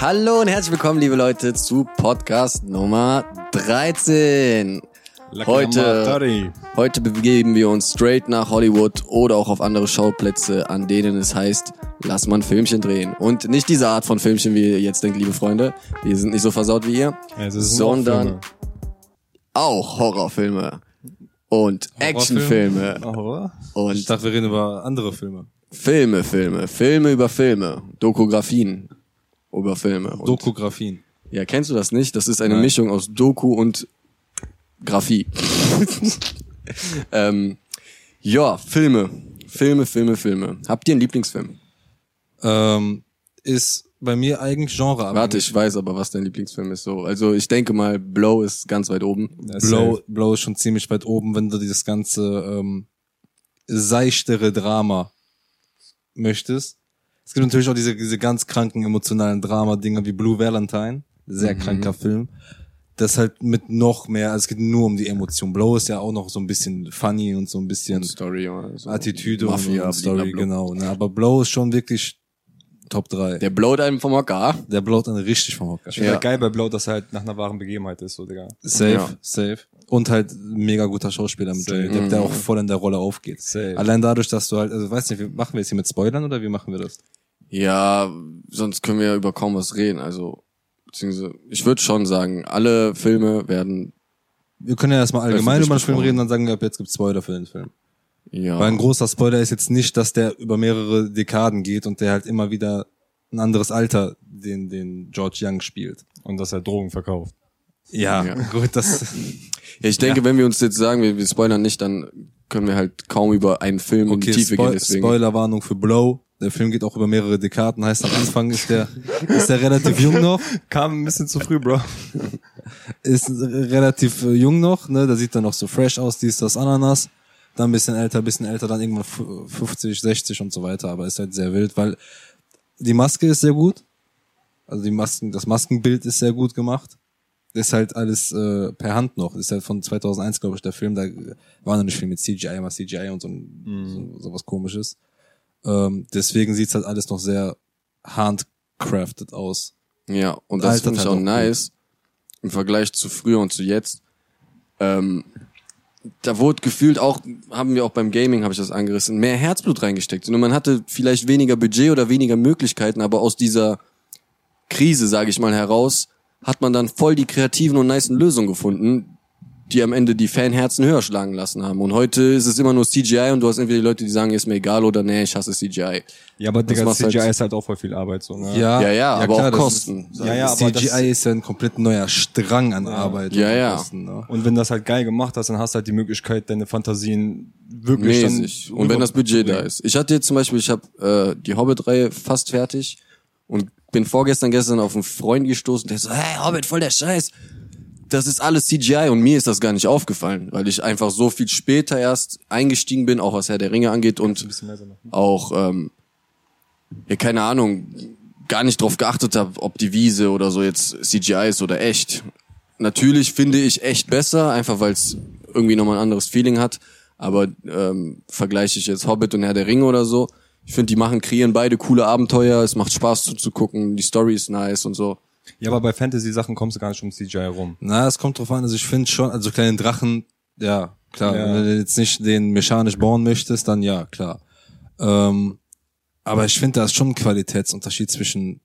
Hallo und herzlich willkommen, liebe Leute, zu Podcast Nummer 13. Heute, heute begeben wir uns straight nach Hollywood oder auch auf andere Schauplätze, an denen es heißt, lass mal ein Filmchen drehen. Und nicht diese Art von Filmchen, wie ihr jetzt denkt, liebe Freunde. Wir sind nicht so versaut wie ihr, Ja, sondern auch Horrorfilme und Actionfilme Horror? Ich und dachte, wir reden über andere Filme. Filme, Filme, Filme über Filme, Dokografien über Filme. Und Dokografien. Ja, kennst du das nicht? Das ist eine Nein. Mischung aus Doku und Graphie. ähm, ja, Filme. Filme, Filme, Filme. Habt ihr einen Lieblingsfilm? Ähm, ist bei mir eigentlich Genre Warte, ich weiß aber, was dein Lieblingsfilm ist. So, also ich denke mal, Blow ist ganz weit oben. Blow, Blow ist schon ziemlich weit oben, wenn du dieses ganze ähm, seichtere Drama möchtest. Es gibt natürlich auch diese, diese ganz kranken emotionalen Drama-Dinger wie Blue Valentine. Sehr kranker Film. Das halt mit noch mehr, also es geht nur um die Emotion. Blow ist ja auch noch so ein bisschen funny und so ein bisschen Story oder so. Attitüde Mafia, und Story, genau. Ne? Aber Blow ist schon wirklich Top 3. Der blowt einem vom Hocker. Der blowt dann richtig vom Hocker. Ich finde Ja. halt geil bei Blow, dass er halt nach einer wahren Begebenheit ist, so, Digga. Safe, Ja. safe. Und halt mega guter Schauspieler mit Safe. Johnny Depp, der auch voll in der Rolle aufgeht. Safe. Allein dadurch, dass du halt, also weiß nicht, wie, machen wir jetzt hier mit Spoilern oder wie machen wir das? Ja, sonst können wir ja über kaum was reden. Also, beziehungsweise, ich würde schon sagen, alle Filme werden, Wir können ja erstmal allgemein über den Film reden, dann sagen wir, ab jetzt gibt's Spoiler für den Film. ja. Weil ein großer Spoiler ist jetzt nicht, dass der über mehrere Dekaden geht und der halt immer wieder ein anderes Alter den, den George Young spielt. Und dass er Drogen verkauft. Ja, Ja. gut, das, Ja, ich denke, wenn wir uns jetzt sagen, wir, wir spoilern nicht, dann können wir halt kaum über einen Film in die Okay, Tiefe Spo gehen. Deswegen. Spoilerwarnung für Blow. Der Film geht auch über mehrere Dekaden. Heißt, am Anfang ist der, ist der relativ jung noch. Kam ein bisschen zu früh, Bro. Ist relativ äh, jung noch, ne? Da sieht er noch so fresh aus, dies, das, Ananas. Dann ein bisschen älter, bisschen älter, dann irgendwann f- 50, 60 und so weiter. Aber ist halt sehr wild, weil die Maske ist sehr gut. Also die Masken, das Maskenbild ist sehr gut gemacht. Ist halt alles äh, per Hand noch. Ist halt von 2001, glaube ich, der Film. Da war noch nicht viel mit CGI, immer CGI und so, ein, so, so was komisches. Ähm, deswegen sieht's halt alles noch sehr handcrafted aus. Ja, und das Altert finde ich halt auch nice im Vergleich zu früher und zu jetzt. Ähm, da wurde gefühlt auch, haben wir auch beim Gaming, habe ich das angerissen, mehr Herzblut reingesteckt. Und man hatte vielleicht weniger Budget oder weniger Möglichkeiten, aber aus dieser Krise, sage ich mal, heraus, hat man dann voll die kreativen und nicen Lösungen gefunden, die am Ende die Fanherzen höher schlagen lassen haben. Und heute ist es immer nur CGI und du hast entweder die Leute, die sagen, ist mir egal oder nee, ich hasse CGI. Ja, aber Digga, CGI halt- ist halt auch voll viel Arbeit, so, ne? Ja, Ja, ja, aber auch das Kosten. Ist, Ja, ja, aber CGI das- ist ja ein komplett neuer Strang an Arbeit. Ja, und ja. Kosten, ne? Und wenn das halt geil gemacht hast, dann hast du halt die Möglichkeit, deine Fantasien wirklich mäßig. Und wenn das Budget da ist. Ich hatte jetzt zum Beispiel, ich habe äh, die Hobbit-Reihe fast fertig und bin vorgestern, gestern auf einen Freund gestoßen, der so, hey, Hobbit, voll der Scheiß. Das ist alles CGI und mir ist das gar nicht aufgefallen, weil ich einfach so viel später erst eingestiegen bin, auch was Herr der Ringe angeht und auch, ähm, ja, keine Ahnung, gar nicht drauf geachtet habe, ob die Wiese oder so jetzt CGI ist oder echt. Natürlich finde ich echt besser, einfach weil es irgendwie nochmal ein anderes Feeling hat. Aber ähm, vergleiche ich jetzt Hobbit und Herr der Ringe oder so, ich finde, die machen, kreieren beide coole Abenteuer, es macht Spaß zuzugucken, die Story ist nice und so. Ja, aber bei Fantasy-Sachen kommst du gar nicht um CGI rum. Na, es kommt drauf an, also ich finde schon, also kleine Drachen, ja, klar, Ja. wenn du jetzt nicht den mechanisch bauen möchtest, dann ja, klar. Ähm, aber ich finde, da ist schon ein Qualitätsunterschied zwischen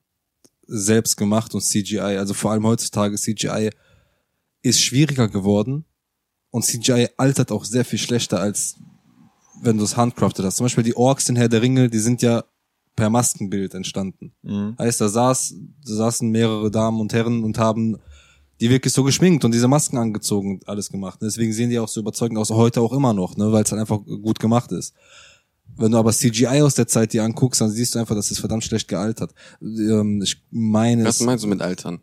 selbstgemacht und CGI. Also vor allem heutzutage, CGI ist schwieriger geworden und CGI altert auch sehr viel schlechter, als wenn du es handcrafted hast. Zum Beispiel die Orks in Herr der Ringe, die sind ja per Maskenbild entstanden. Heißt, da saß, da saßen mehrere Damen und Herren und haben die wirklich so geschminkt und diese Masken angezogen und alles gemacht. Deswegen sehen die auch so überzeugend aus, heute auch immer noch, ne, weil es halt einfach gut gemacht ist. Wenn du aber CGI aus der Zeit dir anguckst, dann siehst du einfach, das ist verdammt schlecht gealtert. Ähm, ich meine, Was es, meinst du mit Altern?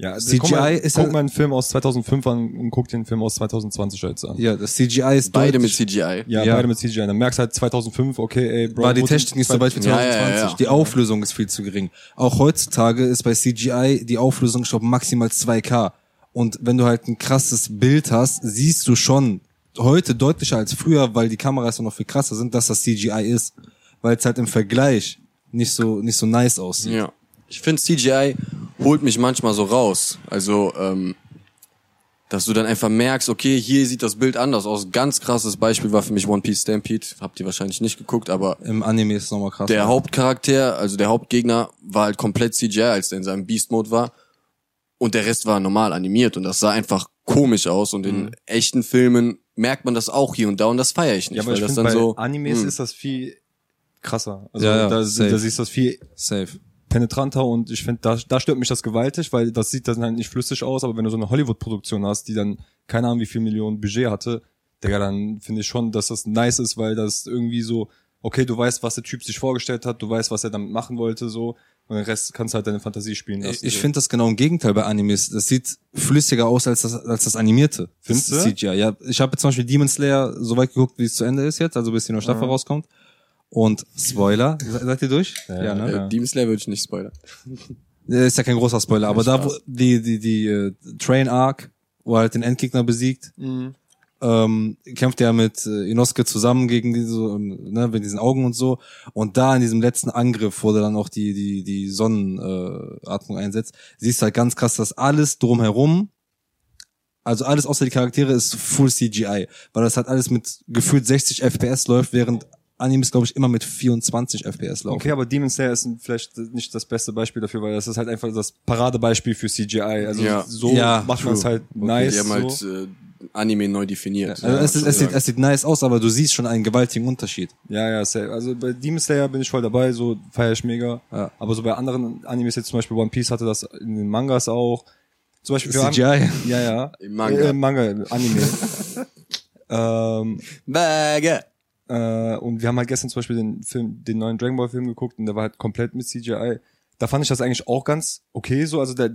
Ja, CGI guck mal, ist guck halt- mal einen Film aus 2005 an und guck den Film aus 2020 jetzt an. ja, das CGI ist Beide mit CGI. Ja, Ja. beide mit CGI. Dann merkst du halt 2005, okay, ey, Bro. war die Technik nicht so weit wie Ja, 2020. ja, ja. Die Auflösung ist viel zu gering. Auch heutzutage ist bei CGI die Auflösung, glaube, maximal 2K. Und wenn du halt ein krasses Bild hast, siehst du schon heute deutlicher als früher, weil die Kameras ja noch viel krasser sind, dass das CGI ist. Weil es halt im Vergleich nicht so, nicht so nice aussieht. Ja. Ich finde CGI holt mich manchmal so raus. Also, ähm, dass du dann einfach merkst, okay, hier sieht das Bild anders aus. Ganz krasses Beispiel war für mich One Piece Stampede. Habt ihr wahrscheinlich nicht geguckt, aber Im Anime ist es nochmal krass. der Hauptcharakter, also der Hauptgegner, war halt komplett CGI, als der in seinem Beast-Mode war. Und der Rest war normal animiert und das sah einfach komisch aus. Und in echten Filmen merkt man das auch hier und da und das feiere ich nicht. Ja, aber weil ich das finde, dann bei so, Animes hm. ist das viel krasser. Also Ja, ja, da, da siehst du das viel Safe. Penetranter und ich finde, da, da stört mich das gewaltig, weil das sieht dann halt nicht flüssig aus, aber wenn du so eine Hollywood-Produktion hast, die dann keine Ahnung wie viel Millionen Budget hatte, Digga, dann finde ich schon, dass das nice ist, weil das irgendwie so, okay, du weißt, was der Typ sich vorgestellt hat, du weißt, was er damit machen wollte, so, und den Rest kannst du halt deine Fantasie spielen lassen. Ich, so. finde das genau im Gegenteil bei Animes. Das sieht flüssiger aus als das, als das Animierte. Findest das du? CGI. Ja, ich habe jetzt zum Beispiel Demon Slayer so weit geguckt, wie es zu Ende ist jetzt, also bis die neue Staffel rauskommt. Und Spoiler, se- seid ihr durch? Ja, ne? äh, Demon Slayer würde ich nicht spoilern. Äh, Ist ja kein großer Spoiler, aber da, wo die, die, die äh, Train Arc, wo er halt den Endgegner besiegt, ähm, kämpft er mit äh, Inosuke zusammen gegen diese, ähm, ne, mit diesen Augen und so. Und da in diesem letzten Angriff, wo er dann auch die, die, die Sonnenatmung äh, Atmung einsetzt, siehst du halt ganz krass, dass alles drumherum, also alles außer die Charaktere ist full CGI, weil das halt alles mit gefühlt 60 FPS läuft, während Animes, glaube ich, immer mit 24 FPS laufen. Okay, aber Demon Slayer ist vielleicht nicht das beste Beispiel dafür, weil das ist halt einfach das Paradebeispiel für CGI. Also Ja. so Ja, macht man es halt nice. Die haben halt so. äh, Anime neu definiert. Also es, ist, es, sieht, Ja. es sieht nice aus, aber du siehst schon einen gewaltigen Unterschied. Ja, ja, safe. Also bei Demon Slayer bin ich voll dabei, so feiere ich mega. Ja. Aber so bei anderen Animes, jetzt zum Beispiel One Piece hatte das in den Mangas auch. Zum Beispiel wir CGI? Haben, ja, ja. Im Manga. Äh, Im Manga, im Anime. ähm, Bagge. Äh, und wir haben halt gestern zum Beispiel den Film, den neuen Dragon Ball Film geguckt und der war halt komplett mit CGI. Da fand ich das eigentlich auch ganz okay, so, also der,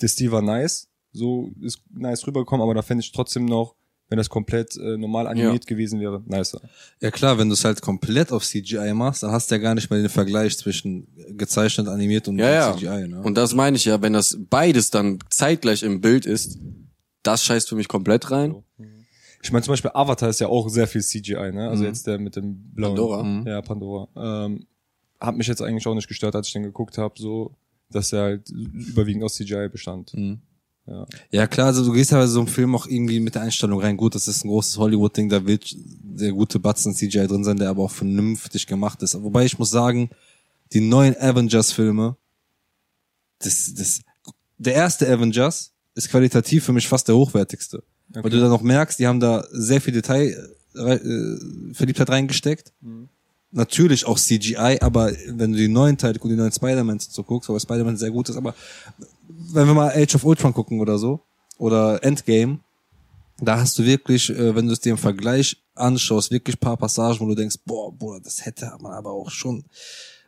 der Stil war nice, so ist nice rübergekommen, aber da fände ich trotzdem noch, wenn das komplett äh, normal animiert gewesen wäre, nicer. Ja klar, wenn du es halt komplett auf CGI machst, dann hast du ja gar nicht mehr den Vergleich zwischen gezeichnet, animiert und Ja, ja. CGI. Ne? Und das meine ich ja, wenn das beides dann zeitgleich im Bild ist, das scheißt für mich komplett rein. Ich meine zum Beispiel Avatar ist ja auch sehr viel CGI, ne? Also jetzt der mit dem blauen. Pandora? Mhm. Ja, Pandora. Ähm, hat mich jetzt eigentlich auch nicht gestört, als ich den geguckt habe, so, dass er halt überwiegend aus CGI bestand. Mhm. Ja. Ja klar, also du gehst ja bei so einem Film auch irgendwie mit der Einstellung rein. Gut, das ist ein großes Hollywood-Ding, da wird der gute Batzen CGI drin sein, der aber auch vernünftig gemacht ist. Wobei ich muss sagen, die neuen Avengers-Filme, das, das, der erste Avengers ist qualitativ für mich fast der hochwertigste. Weil du da noch merkst, die haben da sehr viel Detail, äh, äh, Verliebtheit reingesteckt. Natürlich auch CGI, aber wenn du die neuen Teile, die neuen Spider-Man so guckst, weil Spider-Man sehr gut ist, aber wenn wir mal Age of Ultron gucken oder so, oder Endgame, da hast du wirklich, äh, wenn du es dir im Vergleich anschaust, wirklich paar Passagen, wo du denkst, boah, Bruder, das hätte man aber auch schon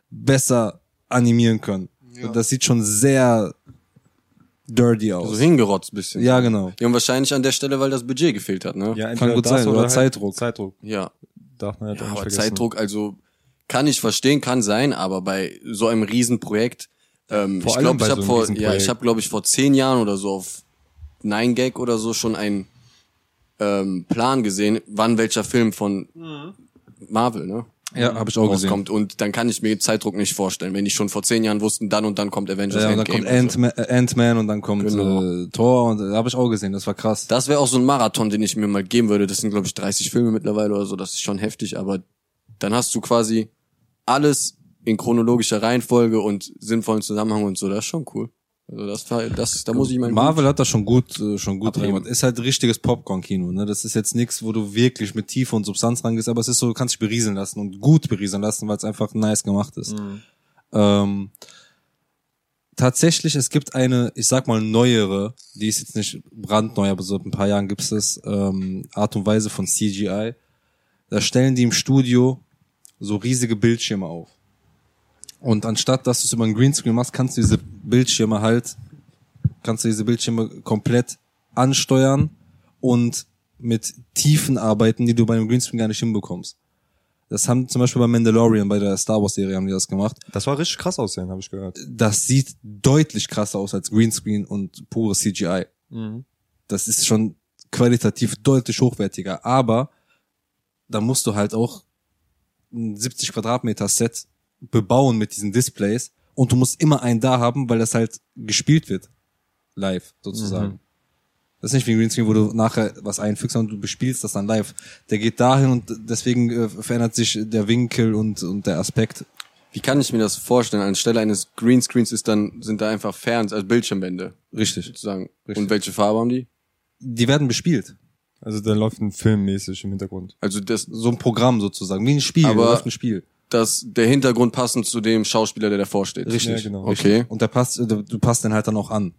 besser animieren können. Das sieht schon sehr dirty aus. So hingerotzt bisschen. ja, genau. Ja, und wahrscheinlich an der Stelle, weil das Budget gefehlt hat, ne? Ja, Kann gut sein, oder halt Zeitdruck. Zeitdruck. Ja. Darf man halt Ja, auch nicht aber vergessen. Zeitdruck, also kann ich verstehen, kann sein, aber bei so einem Riesenprojekt, ähm, Vor ich allem glaube, bei ich habe so einem vor, ja, ich habe glaube ich vor zehn Jahren oder so auf Nine Gag oder so schon einen ähm, Plan gesehen, wann welcher Film von Marvel, ne? Ja, habe ich auch gesehen. rauskommt und dann kann ich mir Zeitdruck nicht vorstellen, wenn die schon vor zehn Jahren wussten, dann und dann kommt Avengers Ja, und dann Endgame kommt und so. Ant-Man, äh, Ant-Man und dann kommt Genau. äh, Thor und äh, habe ich auch gesehen, das war krass. Das wäre auch so ein Marathon, den ich mir mal geben würde. Das sind, glaube ich, 30 Filme mittlerweile oder so. Das ist schon heftig, aber dann hast du quasi alles in chronologischer Reihenfolge und sinnvollen Zusammenhang und so. Das ist schon cool. Also das, war- das da muss ich meinen Marvel hat das schon gut, äh, schon gut reingemacht. Ist halt richtiges Popcorn-Kino, ne? Das ist jetzt nichts, wo du wirklich mit Tiefe und Substanz rangehst, aber es ist so, du kannst dich berieseln lassen und gut berieseln lassen, weil es einfach nice gemacht ist. Ähm, tatsächlich, es gibt eine, ich sag mal, neuere, die ist jetzt nicht brandneu, aber so seit ein paar Jahren gibt es ähm, Art und Weise von CGI. Da stellen die im Studio so riesige Bildschirme auf. Und anstatt, dass du es über einen Greenscreen machst, kannst du diese Bildschirme halt, kannst du diese Bildschirme komplett ansteuern und mit Tiefen arbeiten, die du bei einem Greenscreen gar nicht hinbekommst. Das haben zum Beispiel bei Mandalorian, bei der Star Wars Serie haben die das gemacht. Das war richtig krass aussehen, habe ich gehört. Das sieht deutlich krasser aus als Greenscreen und pure CGI. Das ist schon qualitativ deutlich hochwertiger, aber da musst du halt auch ein 70 Quadratmeter Set bebauen mit diesen Displays und du musst immer einen da haben, weil das halt gespielt wird. Live, sozusagen. Mhm. Das ist nicht wie ein Greenscreen, wo du nachher was einfügst, sondern du bespielst das dann live. Der geht dahin und deswegen äh, verändert sich der Winkel und, und der Aspekt. Wie kann ich mir das vorstellen? Anstelle eines Greenscreens ist dann, sind da einfach Ferns, also Bildschirmwände, Richtig. sozusagen. Richtig. Und welche Farbe haben die? Die werden bespielt. Also da läuft ein Film mäßig im Hintergrund. Also das, So ein Programm sozusagen. Wie ein Spiel. Aber- da läuft ein Spiel. Dass der Hintergrund passend zu dem Schauspieler, der davor steht. Richtig. Ja, genau. Okay. Und der passt, du du passt den halt dann auch an.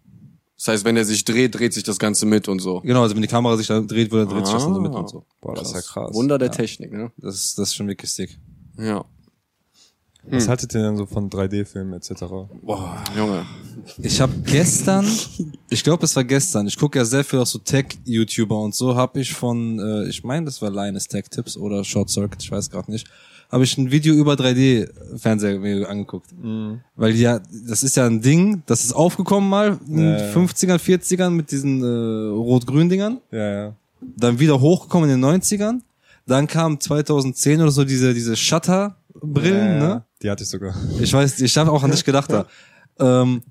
Das heißt, wenn er sich dreht, dreht sich das Ganze mit und so. Genau, also wenn die Kamera sich da dreht, wird, dreht sich das dann so mit Ah. und so. Boah, das ist ja krass. Wunder der Technik, ne? Das ist, das ist schon wirklich sick. Ja. Was haltet ihr denn so von 3D-Filmen etc.? Boah, Junge. Ich habe gestern, ich glaube, es war gestern, ich gucke ja sehr viel auch so Tech-YouTuber und so, habe ich von, äh, ich meine, das war Linus Tech Tips oder Short Circuit, ich weiß gerade nicht, habe ich ein Video über 3D-Fernseher mir angeguckt. Weil ja, das ist ja ein Ding, das ist aufgekommen mal in Ja, ja. 50ern, 40ern mit diesen äh, Rot-Grün-Dingern, Ja, ja. dann wieder hochgekommen in den 90ern, dann kam 2010 oder so diese, diese Shutter-Brillen, ja. ne? Die hatte ich sogar. Ich weiß, ich habe auch an dich gedacht da. Ähm,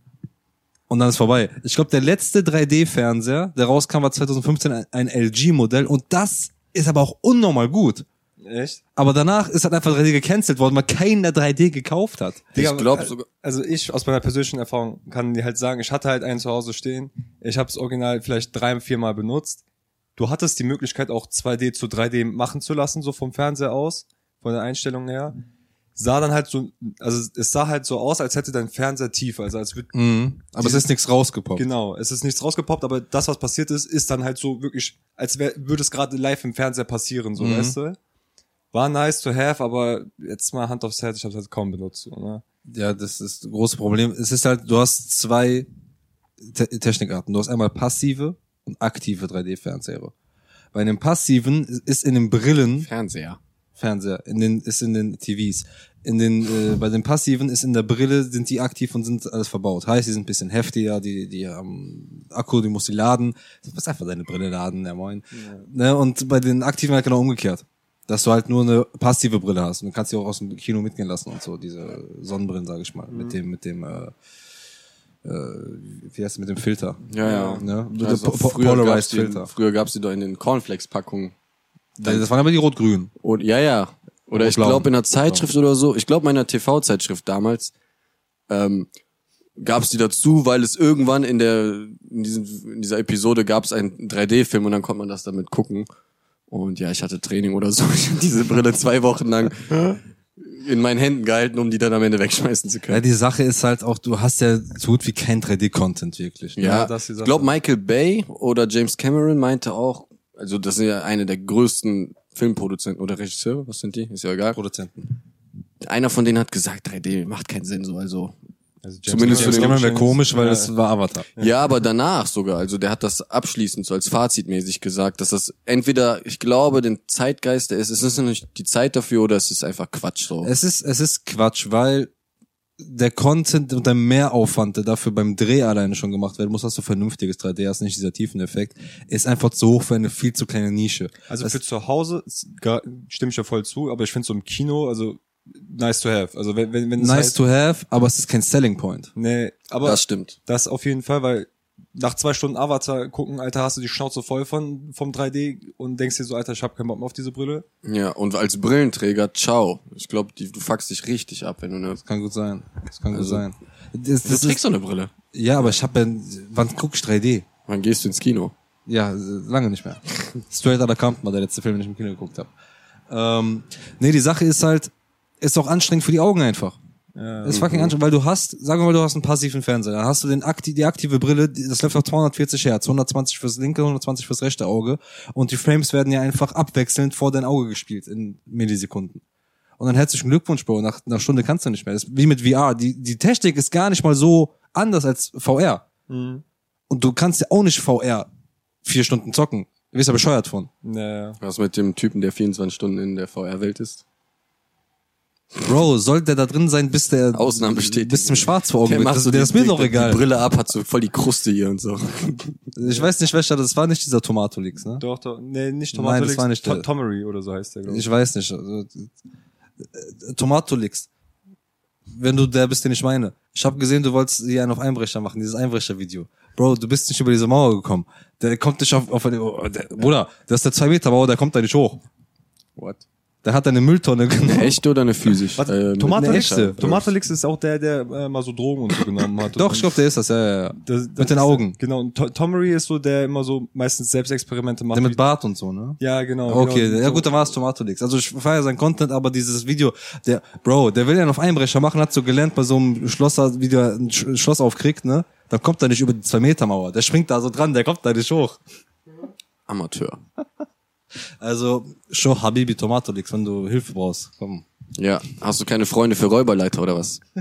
und dann ist vorbei. Ich glaube, der letzte 3D-Fernseher, der rauskam, war 2015 ein, ein LG-Modell und das ist aber auch unnormal gut. Echt? Aber danach ist halt einfach 3D gecancelt worden, weil keiner 3D gekauft hat. Digga, ich glaube äh, sogar. Also ich aus meiner persönlichen Erfahrung kann dir halt sagen, ich hatte halt einen zu Hause stehen. Ich habe es original vielleicht drei, vier Mal benutzt. Du hattest die Möglichkeit auch 2D zu 3D machen zu lassen, so vom Fernseher aus, von der Einstellung her. Sah dann halt so, also es sah halt so aus, als hätte dein Fernseher tiefer, also als würde Mhm. Aber es ist nichts rausgepoppt. Genau, es ist nichts rausgepoppt, aber das, was passiert ist, ist dann halt so wirklich, als wär, würde es gerade live im Fernseher passieren, so, Mhm. weißt du? War nice to have, aber jetzt mal Hand aufs Herz, ich habe es halt kaum benutzt, so, ne? Ja, das ist das große Problem. Es ist halt, du hast zwei Te Technikarten. Du hast einmal passive und aktive 3D-Fernseher. Bei einem passiven ist in den Brillen Fernseher. Fernseher, in den, ist in den TVs. In den, äh, bei den passiven ist in der Brille, sind die aktiv und sind alles verbaut. Heißt, die sind ein bisschen heftiger, die, die haben Akku, die muss die laden. Du musst einfach deine Brille laden, der moin. Ne, und bei den aktiven halt genau umgekehrt. Dass du halt nur eine passive Brille hast. Und du kannst die auch aus dem Kino mitgehen lassen und so, diese Sonnenbrillen, sage ich mal. Mit dem, mit dem, äh, äh, wie heißt es, mit dem Filter. Ja, ja. Ne? Weiß Po- früher gab's Polarized die, Filter. früher gab's die doch in den Cornflakes-Packungen. Das waren aber die rot-grün. Und ja, ja. Oder ich glaube in einer Zeitschrift oder so, ich glaube meiner TV-Zeitschrift damals, ähm, gab es die dazu, weil es irgendwann in der in, diesen, in dieser Episode gab es einen 3D-Film und dann konnte man das damit gucken. Und ja, ich hatte Training oder so. Ich hab diese Brille zwei Wochen lang in meinen Händen gehalten, um die dann am Ende wegschmeißen zu Ja, können. die Sache ist halt auch, du hast ja so gut wie kein 3D-Content wirklich. Ne? Ja, Ja, das ist die ich glaube Michael Bay oder James Cameron meinte auch, also das sind ja eine der größten Filmproduzenten oder Regisseure, was sind die? Ist ja egal. Produzenten. Einer von denen hat gesagt, 3D macht keinen Sinn so, also Also Zumindest für James den Cameron wäre komisch, weil ja, es war Avatar. Ja, aber danach sogar. Also der hat das abschließend so als Fazitmäßig gesagt, dass das entweder, ich glaube, den Zeitgeist, der ist, es ist nicht die Zeit dafür oder es ist einfach Quatsch so. Es ist, es ist Quatsch, weil der Content und der Mehraufwand, der dafür beim Dreh alleine schon gemacht werden muss, dass du vernünftiges 3D hast, nicht dieser Tiefeneffekt, ist einfach zu hoch für eine viel zu kleine Nische. Also Das- für zu Hause ist gar- stimme ich ja voll zu, aber ich finde so im Kino, also nice to have. Also wenn wenn, wenn es nice halt, to have, aber es ist kein Selling Point. nee, aber das das, stimmt. auf jeden Fall, weil nach zwei Stunden Avatar gucken, Alter, hast du die Schnauze voll von vom 3D und denkst dir so, Alter, ich hab keinen Bock mehr auf diese Brille. Ja, und als Brillenträger, ciao. Ich glaube, du fuckst dich richtig ab, wenn du eine. Das kann gut sein. Das kann gut Also- sein. Das, Du das trägst ist, so eine Brille. ja, aber ich habe ja, wann guck ich 3D? Wann gehst du ins Kino? Ja, lange nicht mehr. Straight Outta Compton war der letzte Film, den ich im Kino geguckt habe. Ähm, nee, die Sache ist halt, ist auch anstrengend für die Augen einfach. Ja. ist fucking anstrengend, weil du hast, sagen wir mal, du hast einen passiven Fernseher, dann hast du den akti die aktive Brille, das läuft auf 240 Hertz, 120 fürs linke, 120 fürs rechte Auge und die Frames werden ja einfach abwechselnd vor dein Auge gespielt in Millisekunden. Und dann herzlichen Glückwunsch, Bro, nach einer Stunde kannst du nicht mehr. Das ist wie mit VR. Die, die Technik ist gar nicht mal so anders als VR. Mhm. Und du kannst ja auch nicht VR vier Stunden zocken. Du wirst ja bescheuert von. Ja, Was mit dem Typen, der 24 Stunden in der VR-Welt ist? Bro, soll der da drin sein, bis der Ausnahmen bestätigen. bis zum Schwarz vor Augen Der wird? macht Das, so der ist mir doch egal. Die Brille ab, hat so voll die Kruste hier und so. Ich weiß nicht, welcher das war, nicht dieser Tomatolix, ne? Doch, doch, nee, nicht Nein, Tomatolix, das war nicht To- der. Tomery oder so heißt der, glaube ich. Ich weiß nicht. Tomatolix. wenn du der bist, den ich meine. Ich habe gesehen, du wolltest hier einen auf Einbrecher machen, dieses Einbrecher-Video. Bro, du bist nicht über diese Mauer gekommen. Der kommt nicht auf, auf oh, der, Bruder, das ist der 2 Meter Mauer, der kommt da nicht hoch. What? Der hat eine Mülltonne genommen. Echt oder eine physisch? Was? Äh, mit Tomatalix? eine echte. Tomatalix ist auch der, der äh, mal so Drogen und so genommen hat. Doch, ich glaube, der ist das, ja, ja, ja. Das- das Mit den Augen. Genau, und To- Tomery ist so, der immer so meistens Selbstexperimente macht. Der mit Bart und so, ne? ja, genau. Okay, genau, ja gut, dann war es Tomatolix. Also ich feiere sein Content, aber dieses Video, der, Bro, der will ja auf Einbrecher machen, hat so gelernt bei so einem Schlosser, wie der ein Sch- Schloss aufkriegt, ne? Dann kommt er nicht über die 2 Meter Mauer. Der springt da so dran, der kommt da nicht hoch. Amateur. Also, schon Habibi Tomatolix, wenn du Hilfe brauchst. Komm. Ja. Hast du keine Freunde für Räuberleiter oder was?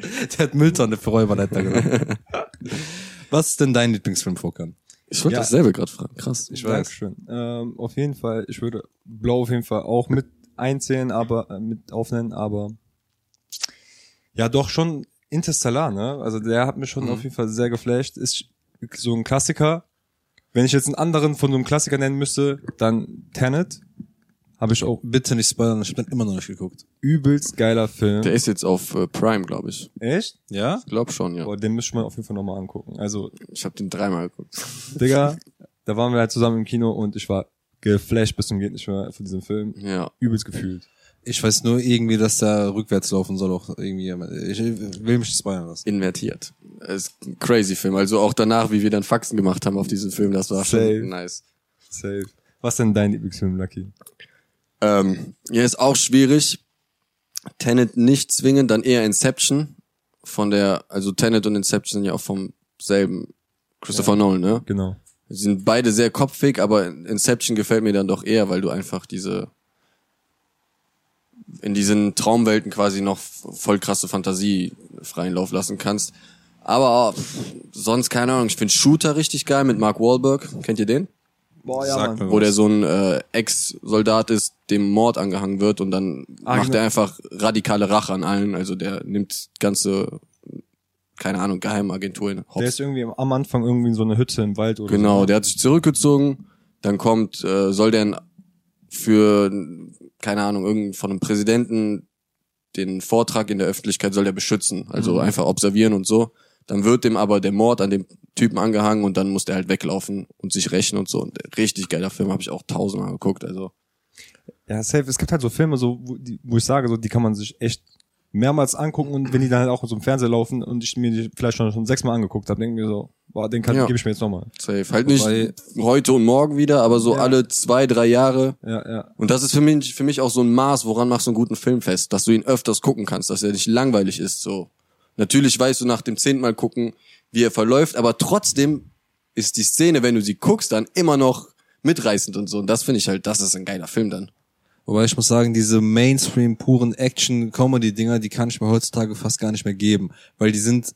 Der hat Mülltonne für Räuberleiter genommen. Was ist denn dein Lieblingsfilm, Fokan? Ich wollte Ja. dasselbe gerade fragen. Krass. Ich weiß. Dankeschön. Ähm, auf jeden Fall, ich würde Blau auf jeden Fall auch mit einzählen, aber äh, mit aufnennen, aber ja, doch schon Interstellar, ne? Also der hat mich schon auf jeden Fall sehr geflasht. Ist so ein Klassiker. Wenn ich jetzt einen anderen von so einem Klassiker nennen müsste, dann Tenet. Habe ich auch Bitte nicht spoilern, ich hab den immer noch nicht geguckt. übelst geiler Film. Der ist jetzt auf äh, Prime, glaube ich. Echt? Ja? Ich glaube schon, ja. Boah, den müsste man auf jeden Fall nochmal angucken. Also, Ich habe den dreimal geguckt. Digga, da waren wir halt zusammen im Kino und ich war geflasht bis zum geht nicht mehr von diesem Film. Ja. Übelst gefühlt. Ich weiß nur irgendwie, dass der rückwärts laufen soll auch irgendwie. Ich will mich nicht spoilern lassen. Invertiert. Ist ein crazy Film. Also auch danach, wie wir dann Faxen gemacht haben auf diesen Film, das war Safe. schon nice. Safe. Was denn dein Lieblingsfilm, Lucky? Ähm, ja, ist auch schwierig. Tenet nicht zwingend, dann eher Inception. Von der, also Tenet und Inception sind ja auch vom selben Christopher Nolan, ne? Genau. Sie sind beide sehr kopfig, aber Inception gefällt mir dann doch eher, weil du einfach diese in diesen Traumwelten quasi noch voll krasse Fantasie freien Lauf lassen kannst. Aber pff, sonst keine Ahnung. Ich finde Shooter richtig geil mit Mark Wahlberg. Kennt ihr den? Boah, Sag mir Wo der so ein äh, Ex-Soldat ist, dem Mord angehangen wird und dann Ah, macht genau. er einfach radikale Rache an allen. Also der nimmt ganze, keine Ahnung, Geheimagenturen. Der hops. ist irgendwie am Anfang irgendwie in so einer Hütte im Wald oder Genau, so. der hat sich zurückgezogen, dann kommt, äh, soll der für, keine Ahnung, irgendein von einem Präsidenten den Vortrag in der Öffentlichkeit soll der beschützen, also Mhm. einfach observieren und so. Dann wird dem aber der Mord an dem Typen angehangen und dann muss der halt weglaufen und sich rächen und so. Und richtig geiler Film, habe ich auch tausendmal geguckt. Also Ja, safe. Es gibt halt so Filme, so, wo, die, wo ich sage, so, die kann man sich echt mehrmals angucken und wenn die dann halt auch so im Fernseher laufen und ich mir die vielleicht schon, schon sechsmal angeguckt habe, denke ich mir so, boah, den kann, Ja. gebe ich mir jetzt nochmal. safe. Halt nicht Wobei- heute und morgen wieder, aber so Ja. alle zwei, drei Jahre. Ja, ja. Und das ist für mich, für mich auch so ein Maß, woran machst du einen guten Film fest, dass du ihn öfters gucken kannst, dass er nicht langweilig ist. So natürlich weißt du nach dem zehnten Mal gucken, wie er verläuft, aber trotzdem ist die Szene, wenn du sie guckst, dann immer noch mitreißend und so. Und das finde ich halt, das ist ein geiler Film dann. Wobei ich muss sagen, diese Mainstream puren Action-Comedy-Dinger, die kann ich mir heutzutage fast gar nicht mehr geben. Weil die sind,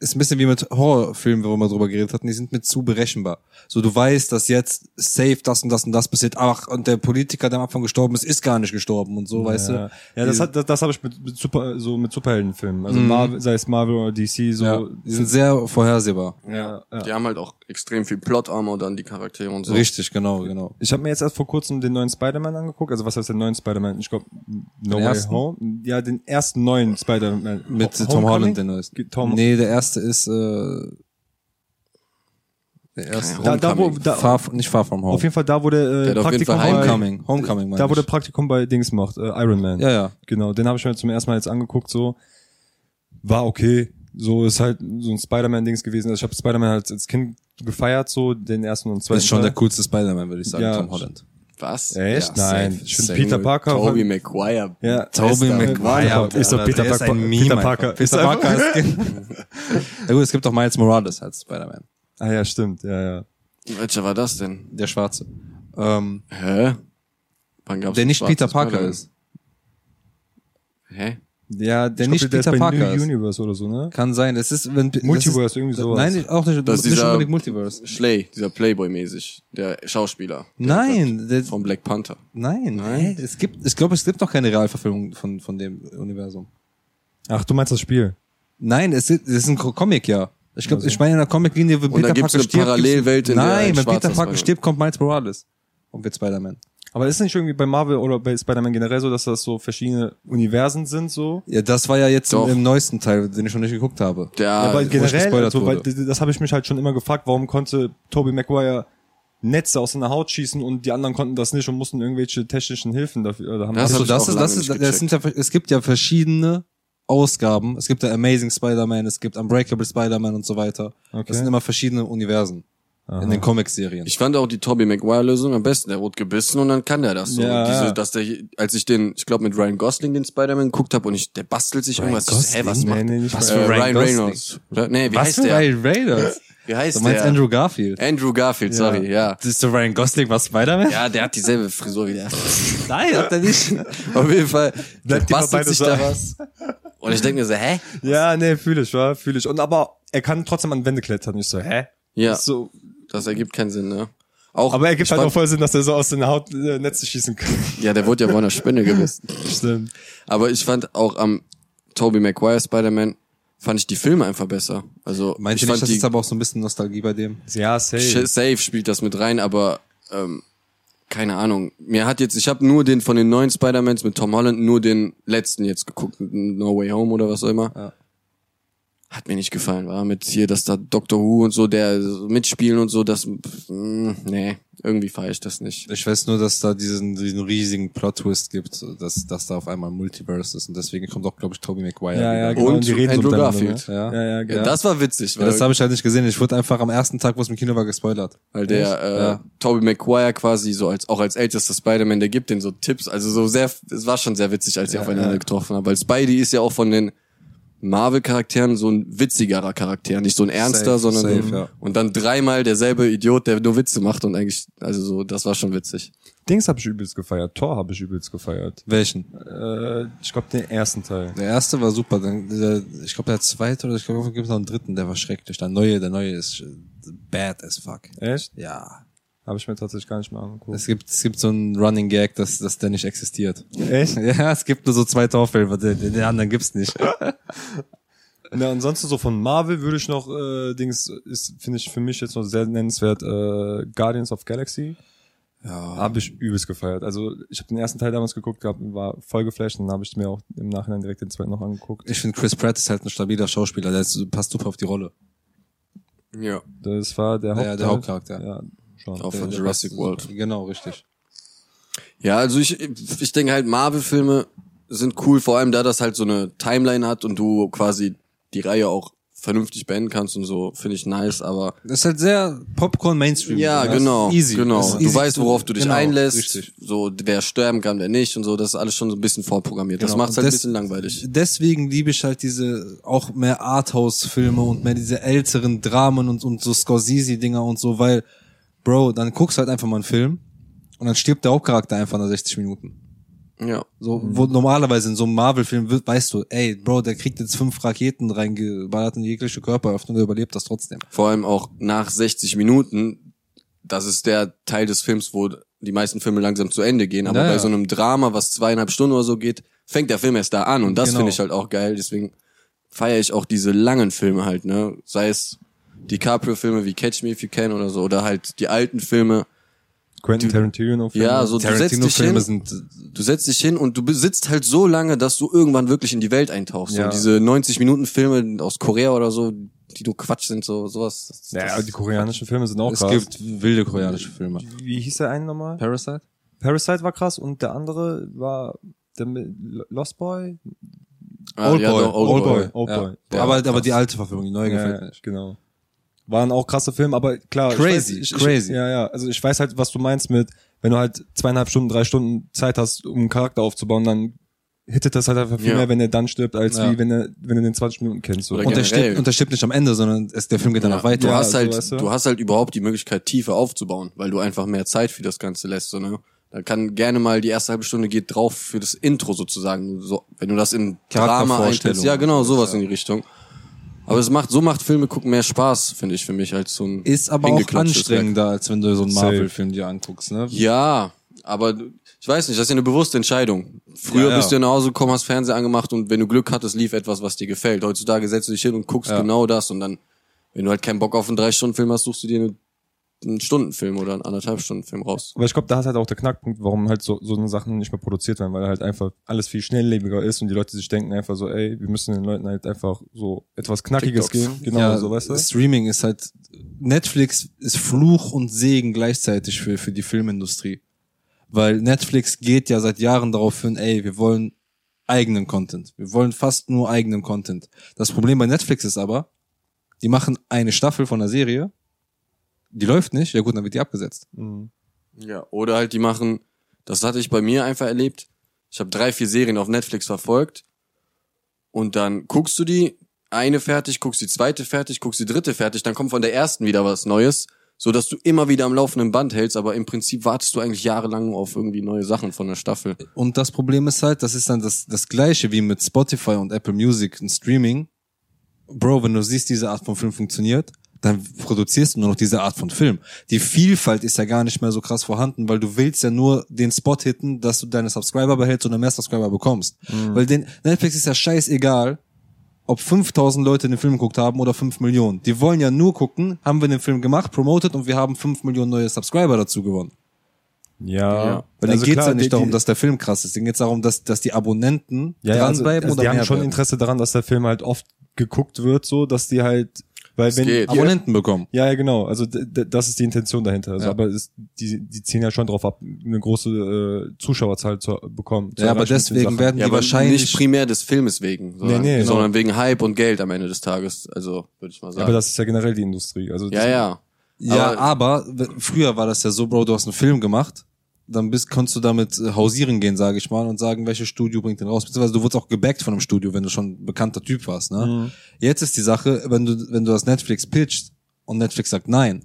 ist ein bisschen wie mit Horrorfilmen, wo wir mal drüber geredet hatten, die sind mir zu berechenbar. So, du weißt, dass jetzt safe das und das und das passiert. Ach, und der Politiker, der am Anfang gestorben ist, ist gar nicht gestorben und so, weißt ja. du? Ja, das hat, das, das habe ich mit, mit Super, so mit Superheldenfilmen. Also Marvel, sei es Marvel oder DC, so. ja, die sind sehr vorhersehbar. ja, ja. Die haben halt auch extrem viel Plot-Armor dann, die Charaktere und so. Richtig, genau, genau. Ich habe mir jetzt erst vor kurzem den neuen Spider-Man angeguckt. Also was heißt der neuen Spider-Man? Ich glaube No Den Way ersten? Home. Ja, den ersten neuen Spider-Man. Mit Ho- Tom Homecoming? Holland, der neueste. Ge- Tom, nee, der erste ist, äh, der erste. Da, da, wo, da, Far, nicht Far From Home. auf jeden Fall da, wo der, äh, Der Praktikum bei, Homecoming. Homecoming, da, wo der. Praktikum bei Dings macht, äh, Iron Man. Ja, ja. Genau, den habe ich mir zum ersten Mal jetzt angeguckt, so. War okay. So ist halt so ein Spider-Man-Dings gewesen. Also ich habe Spider-Man halt als Kind gefeiert, so den ersten und zweiten. Ist schon Teil. der coolste Spider-Man, würde ich sagen, Ja. Tom Holland. Was? Echt? Ja, Nein. safe. Safe. Peter Parker- Tobey Maguire. Ja. Tobey Bester. Maguire. Ist doch Peter Parker- Peter Parker. Peter Parker ja gut, es gibt auch Miles Morales als Spider-Man. Ah ja, stimmt. Ja, ja. Welcher war das denn? Der Schwarze. Ähm, Hä? Wann gab's der nicht Peter Parker ist. Hä? Ja, Der ich nicht glaub, der Peter ist bei Parker New ist. Universe oder so, ne? Kann sein. Es ist, wenn... das Multiverse, ist, irgendwie sowas. Nein, auch nicht, Das ist nicht dieser- unbedingt Multiverse. Schley, dieser Playboy-mäßig, der Schauspieler. Nein, der, Vom Black Panther. nein, Nein? Hä? es gibt, ich glaube, es gibt noch keine Realverfilmung von, von dem Universum. Ach, du meinst das Spiel? Nein, es ist, es ist ein Comic, ja. Ich glaube, ich meine in der Comiclinie, wenn Peter Parker stirbt, Parallelwelt, in der ein Nein, wenn Peter Parker Spider-Man- stirbt, kommt Miles Morales und wird Spider-Man. Aber ist nicht irgendwie bei Marvel oder bei Spider-Man generell so, dass das so verschiedene Universen sind, so? Ja, das war ja jetzt im, im neuesten Teil, den ich noch nicht geguckt habe. Der, Ja, aber wo ich generell, gespoilert also, weil, das habe ich mich halt schon immer gefragt, warum konnte Tobey Maguire Netze aus seiner Haut schießen und die anderen konnten das nicht und mussten irgendwelche technischen Hilfen dafür. Oder haben Das Also das ist, das ist, das sind ja, es gibt ja verschiedene Ausgaben. Es gibt ja Amazing Spider-Man, es gibt Unbreakable Spider-Man und so weiter. Okay. Das sind immer verschiedene Universen in den Comic-Serien. Ich fand auch die Tobey Maguire Lösung am besten. Der wurde gebissen und dann kann der das so. Ja, Diese, ja. dass der, als ich den, ich glaube mit Ryan Gosling den Spider-Man geguckt habe und ich, der bastelt sich irgendwas. Ich so, Hä, was Nee, macht? nee, nicht Was für Ryan Ryan Gosling? Reynolds. Nee, wie Was heißt für der? Ryan Reynolds? Wie heißt Du meinst der? Andrew Garfield? Andrew Garfield, sorry, ja. Das ist der Ryan Gosling, was Spider-Man? Ja, der hat dieselbe Frisur wie der. Nein, hat er nicht. Auf jeden Fall. Bleibt bastelt sich so da was. Und ich denke mir so, hä? Ja, nee, fühle ich, wa? Fühle ich. Und aber er kann trotzdem an Wände klettern. Ich so, hä? Ja, So, das ergibt keinen Sinn, ne? Auch, aber er gibt ich halt auch fand- voll Sinn, dass er so aus den Haut äh, Netze schießen kann. Ja, der wurde ja von einer Spinne gebissen. Stimmt. Aber ich fand auch am Tobey Maguire Spider-Man fand ich die Filme einfach besser. Also Meint ich ihr nicht, fand das die ist aber auch so ein bisschen Nostalgie bei dem? Ja, safe. Safe spielt das mit rein, aber ähm, keine Ahnung. Mir hat jetzt, ich habe nur den von den neuen Spider-Mans mit Tom Holland, nur den letzten jetzt geguckt, mit No Way Home oder was auch immer. Ja. Hat mir nicht gefallen, war mit hier, dass da Doctor Who und so, der so mitspielen und so, das, mh, nee, irgendwie feiere ich das nicht. Ich weiß nur, dass da diesen, diesen riesigen Plot-Twist gibt, dass, dass da auf einmal Multiverse ist und deswegen kommt auch, glaube ich, Tobey Maguire. Ja, ja, wieder. genau. Und die reden so Andrew Garfield. Ne? Ja. Ja, ja, Ja, genau. das war witzig, Ja, weil, das habe ich halt nicht gesehen. Ich wurde einfach am ersten Tag, wo es im Kino war, gespoilert. weil der äh, Ja. Tobey Maguire quasi so als auch als ältester Spider-Man, der gibt den so Tipps, also so sehr, es war schon sehr witzig, als sie aufeinander ja. getroffen haben, weil Spidey ist ja auch von den Marvel-Charakteren so ein witzigerer Charakter, nicht so ein ernster, Safe, sondern safe, so, ja. und dann dreimal derselbe Idiot, der nur Witze macht und eigentlich, also so, das war schon witzig. Dings habe ich übelst gefeiert. Thor habe ich übelst gefeiert. Welchen? Äh, ich glaube den ersten Teil. Der erste war super. Dann, der, ich glaube, der zweite oder ich glaube, gibt noch einen dritten, der war schrecklich. Der neue, der neue ist bad as fuck. Echt? Ja. Habe ich mir tatsächlich gar nicht mehr angeguckt. Es gibt, es gibt so einen Running Gag, dass, dass der nicht existiert. Echt? Ja, es gibt nur so zwei Torfilme, den, den anderen gibt's nicht. Na, ansonsten so von Marvel würde ich noch, äh, Dings, ist, finde ich für mich jetzt noch sehr nennenswert, äh, Guardians of Galaxy. Ja. Habe ich übelst gefeiert. Also ich habe den ersten Teil damals geguckt gehabt und war voll geflasht und dann habe ich mir auch im Nachhinein direkt den zweiten noch angeguckt. Ich finde Chris Pratt ist halt ein stabiler Schauspieler, der ist, passt super auf die Rolle. Ja. Das war der, Ja, Hauptteil. der Hauptcharakter. Ja, schon. Auch von Jurassic World. Genau, richtig. Ja, also ich, ich denke halt, Marvel-Filme sind cool, vor allem da das halt so eine Timeline hat und du quasi die Reihe auch vernünftig beenden kannst und so, finde ich nice, aber Das ist halt sehr Popcorn-Mainstream. ja, Das ist genau, Easy. genau. Das ist Du easy weißt, worauf du dich genau, einlässt, Richtig. so wer sterben kann, wer nicht und so, das ist alles schon so ein bisschen vorprogrammiert. Das Genau. macht's Und halt ein bisschen langweilig. Deswegen liebe ich halt diese auch mehr Arthouse-Filme und mehr diese älteren Dramen und, und so Scorsese-Dinger und so, weil, Bro, dann guckst du halt einfach mal einen Film und dann stirbt der Hauptcharakter einfach nach 60 Minuten. Ja. So, wo normalerweise in so einem Marvel-Film weißt du, ey, Bro, der kriegt jetzt fünf Raketen reingeballert in jegliche Körperöffnung, der überlebt das trotzdem. Vor allem auch nach 60 Minuten, das ist der Teil des Films, wo die meisten Filme langsam zu Ende gehen. Aber Ja, bei so einem Drama, was zweieinhalb Stunden oder so geht, fängt der Film erst da an. Und das Genau. finde ich halt auch geil. Deswegen feiere ich auch diese langen Filme halt, ne? Sei es DiCaprio-Filme wie Catch Me If You Can oder so, oder halt die alten Filme. Quentin Tarantino Film. Ja, so du setzt dich hin, Tarantino-Filme sind, du setzt dich hin und du sitzt halt so lange, dass du irgendwann wirklich in die Welt eintauchst. Ja. So diese 90 Minuten Filme aus Korea oder so, die nur Quatsch sind, so sowas. Das, Ja, das- die koreanischen Filme sind auch es krass. gibt wilde koreanische Filme. Wie hieß der eine nochmal? Parasite? Parasite war krass und der andere war der Lost Boy? Ah, ja, doch, Oldboy. Oldboy. Ja. aber, aber die alte Verfilmung, die neue Ja, gefällt nicht. genau. Waren auch krasse Filme, aber klar. Crazy, ich weiß, ich, crazy. Ich, ja, ja. Also ich weiß halt, was du meinst mit, wenn du halt zweieinhalb Stunden, drei Stunden Zeit hast, um einen Charakter aufzubauen, dann hittet das halt einfach viel Ja. mehr, wenn er dann stirbt, als Ja. wie wenn er, wenn du den 20 Minuten kennst. So. Und der, stirbt, und der stirbt nicht am Ende, sondern es, der Film geht dann Ja, auch weiter. Du hast so, halt, weißt du? du hast halt überhaupt die Möglichkeit, Tiefe aufzubauen, weil du einfach mehr Zeit für das Ganze lässt, so, ne? Da kann gerne mal die erste halbe Stunde geht drauf für das Intro sozusagen, so, wenn du das in Drama einstellst. Ja, genau, sowas in die Richtung. Aber es macht, so macht Filme gucken mehr Spaß, finde ich, für mich, als so ein Ist aber auch anstrengender, als wenn du so einen. Marvel-Film dir anguckst, ne? Ja, aber ich weiß nicht, das ist ja eine bewusste Entscheidung. Früher Ja, ja. bist du nach Hause gekommen, hast Fernseher angemacht und wenn du Glück hattest, lief etwas, was dir gefällt. Heutzutage setzt du dich hin und guckst Ja. genau das und dann, wenn du halt keinen Bock auf einen Drei-Stunden-Film hast, suchst du dir eine einen Stundenfilm oder einen anderthalb Stunden Film raus. Aber ich glaube, da ist halt auch der Knackpunkt, warum halt so, so eine Sachen nicht mehr produziert werden, weil halt einfach alles viel schnelllebiger ist und die Leute sich denken einfach so, ey, wir müssen den Leuten halt einfach so etwas Knackiges TikToks. geben. Genau, ja, so, weißt du? Streaming ist halt, Netflix ist Fluch und Segen gleichzeitig für, für die Filmindustrie. Weil Netflix geht ja seit Jahren darauf hin, ey, wir wollen eigenen Content. Wir wollen fast nur eigenen Content. Das Problem bei Netflix ist aber, die machen eine Staffel von der Serie, die läuft nicht, ja gut, dann wird die abgesetzt. Mhm. Ja, oder halt die machen, das hatte ich bei mir einfach erlebt. Ich habe drei, vier Serien auf Netflix verfolgt und dann guckst du die, eine fertig, guckst die zweite fertig, guckst die dritte fertig, dann kommt von der ersten wieder was Neues, so dass du immer wieder am laufenden Band hältst, aber im Prinzip wartest du eigentlich jahrelang auf irgendwie neue Sachen von der Staffel. Und das Problem ist halt, das ist dann das, das gleiche wie mit Spotify und Apple Music und Streaming. Bro, wenn du siehst, diese Art von Film funktioniert, dann produzierst du nur noch diese Art von Film. Die Vielfalt ist ja gar nicht mehr so krass vorhanden, weil du willst ja nur den Spot hitten, dass du deine Subscriber behältst und mehr Subscriber bekommst. Weil den Netflix ist ja scheißegal, ob 5000 Leute den Film geguckt haben oder 5 Millionen. Die wollen ja nur gucken, haben wir den Film gemacht, promoted und wir haben 5 Millionen neue Subscriber dazu gewonnen. Ja. Ja. Weil Also denen geht's ja nicht die- darum, dass der Film krass ist. Denen geht's darum, dass, dass die Abonnenten ja, ja, also, dranbleiben also oder die haben schon werden. Interesse daran, dass der Film halt oft geguckt wird, so, dass die halt, weil wenn geht. die- Abonnenten bekommen. Ja, ja, genau. Also das ist die Intention dahinter. Also, Ja. aber es, die, die ziehen ja schon drauf ab, eine große äh, Zuschauerzahl zu bekommen. zu Ja, aber deswegen werden Ja, die aber wahrscheinlich nicht primär des Filmes wegen, sondern, Nee, nee, sondern wegen Hype und Geld am Ende des Tages. Also, würde ich mal sagen. Aber das ist ja generell die Industrie. Also ja, ja. Ja, Aber- aber, früher war das ja so, Bro, du hast einen Film gemacht, dann bist, konntest du damit äh, hausieren gehen, sage ich mal, und sagen, welches Studio bringt den raus. Beziehungsweise du wurdest auch gebackt von einem Studio, wenn du schon ein bekannter Typ warst. Ne? Mhm. Jetzt ist die Sache, wenn du, wenn du das Netflix pitcht und Netflix sagt nein,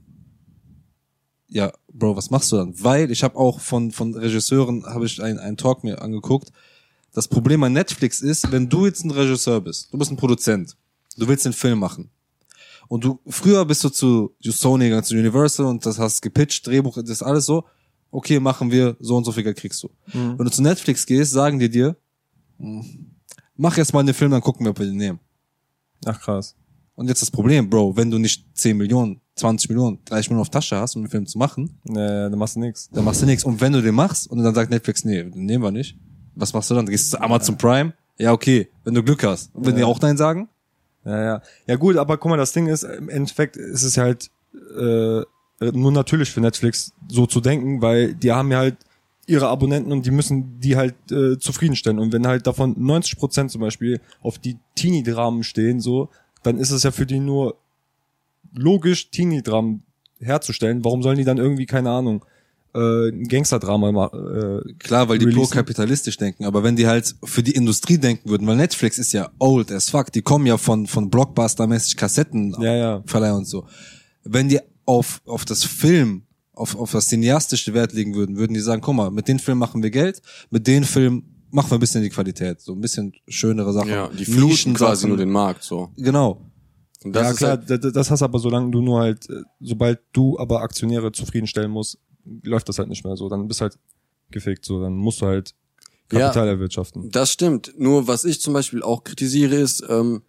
ja, Bro, was machst du dann? Weil ich habe auch von, von Regisseuren, habe ich einen, einen Talk mir angeguckt, das Problem an Netflix ist, wenn du jetzt ein Regisseur bist, du bist ein Produzent, du willst den Film machen, und du, früher bist du zu Sony gegangen, zu Universal und das hast gepitcht, Drehbuch, das ist alles so. Okay, machen wir, so und so viel Geld kriegst du. Mhm. Wenn du zu Netflix gehst, sagen die dir, "Hm, mach jetzt mal den Film, dann gucken wir, ob wir den nehmen. Ach krass. Und jetzt das Problem, Bro, wenn du nicht 10 Millionen, 20 Millionen, 30 Millionen auf Tasche hast, um den Film zu machen, Nee, dann machst du nix. dann machst du nichts. Und wenn du den machst und dann sagt Netflix, nee, den nehmen wir nicht, was machst du dann? Du gehst zu Amazon Prime? Ja, okay, wenn du Glück hast. Und wenn die auch Nein sagen? Ja, ja. Ja gut, aber guck mal, das Ding ist, im Endeffekt ist es halt äh, nur natürlich für Netflix so zu denken, weil die haben ja halt ihre Abonnenten und die müssen die halt äh, zufriedenstellen. Und wenn halt davon 90 Prozent zum Beispiel auf die Teenie-Dramen stehen, so, dann ist es ja für die nur logisch, Teenie-Dramen herzustellen. Warum sollen die dann irgendwie, keine Ahnung, äh, ein Gangster-Drama machen? Äh, Klar, weil die releasen? pro-kapitalistisch denken, aber wenn die halt für die Industrie denken würden, weil Netflix ist ja old as fuck, die kommen ja von, von Blockbuster-mäßig Kassetten Ja, ja. Und so. Wenn die auf, auf das Film, auf, auf das cineastische Wert legen würden, würden die sagen, guck mal, mit den Film machen wir Geld, mit den Film machen wir ein bisschen die Qualität, so ein bisschen schönere Sachen. Ja, die fluten quasi nur den Markt, so. Genau. Und das ja klar, halt, das, das hast aber, solange du nur halt, sobald du aber Aktionäre zufriedenstellen musst, läuft das halt nicht mehr so. Dann bist halt gefickt, so. Dann musst du halt Kapital erwirtschaften. Das stimmt. Nur was ich zum Beispiel auch kritisiere ist, ähm,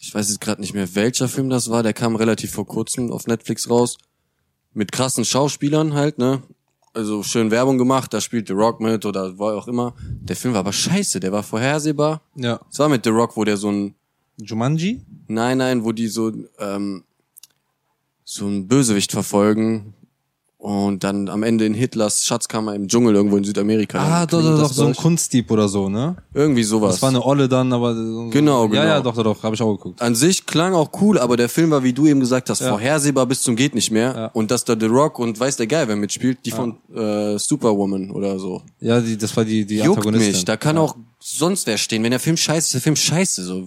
ich weiß jetzt gerade nicht mehr, welcher Film das war, der kam relativ vor kurzem auf Netflix raus. Mit krassen Schauspielern halt, ne? Also schön Werbung gemacht, da spielt The Rock mit oder war auch immer. Der Film war aber scheiße, der war vorhersehbar. Ja. Es war mit The Rock, wo der so ein, Jumanji? nein, nein, wo die so, ähm, so ein Bösewicht verfolgen und dann am Ende in Hitlers Schatzkammer im Dschungel irgendwo in Südamerika. Ah, doch, doch, doch, so ein? Kunstdieb oder so, ne? Irgendwie sowas. Das war eine Olle dann, aber so- Genau, Ja, ja, genau. doch, doch, doch, habe ich auch geguckt. an sich klang auch cool, aber der Film war, wie du eben gesagt hast, Ja. vorhersehbar bis zum geht nicht mehr. Ja. Und dass da The Rock und weiß der Geil, wer mitspielt, die von äh, Superwoman oder so. Ja, die, das war die, die Juckt Antagonistin. mich, da kann auch sonst wer stehen. Wenn der Film scheiße ist, der Film scheiße. So.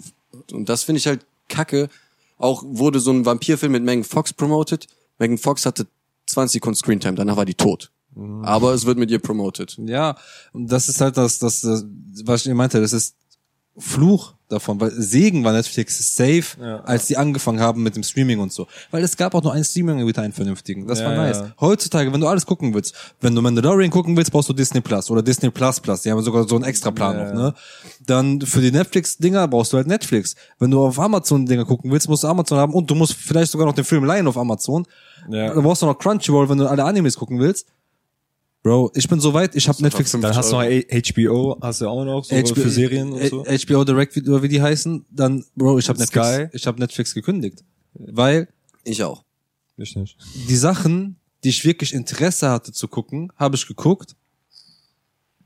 Und das finde ich halt kacke. Auch wurde so ein Vampirfilm mit Megan Fox promoted. Megan Fox hatte 20 Sekunden Screentime, danach war die tot. Mhm. Aber es wird mit ihr promoted. Ja, und das ist halt das, das, das was ich meinte, das ist Fluch, davon, weil Segen war Netflix safe, Ja. als die angefangen haben mit dem Streaming und so. Weil es gab auch nur einen Streaming-Anbieter, einen vernünftigen. Das Ja, war nice. ja. Heutzutage, wenn du alles gucken willst, wenn du Mandalorian gucken willst, brauchst du Disney Plus oder Disney Plus Plus. Die haben sogar so einen extra Plan noch, ne? Dann für die Netflix-Dinger brauchst du halt Netflix. Wenn du auf Amazon Dinger gucken willst, musst du Amazon haben und du musst vielleicht sogar noch den Film leihen auf Amazon. Ja. Dann brauchst du noch Crunchyroll, wenn du alle Animes gucken willst. Bro, ich bin so weit, ich habe Netflix, Dann hast du noch HBO, hast du auch noch, so HBO, für Serien und so. HBO Direct, wie, oder wie die heißen, dann, Bro, ich habe Netflix, Sky. ich habe Netflix gekündigt. Weil Ich auch. Ich nicht. die Sachen, die ich wirklich Interesse hatte zu gucken, habe ich geguckt.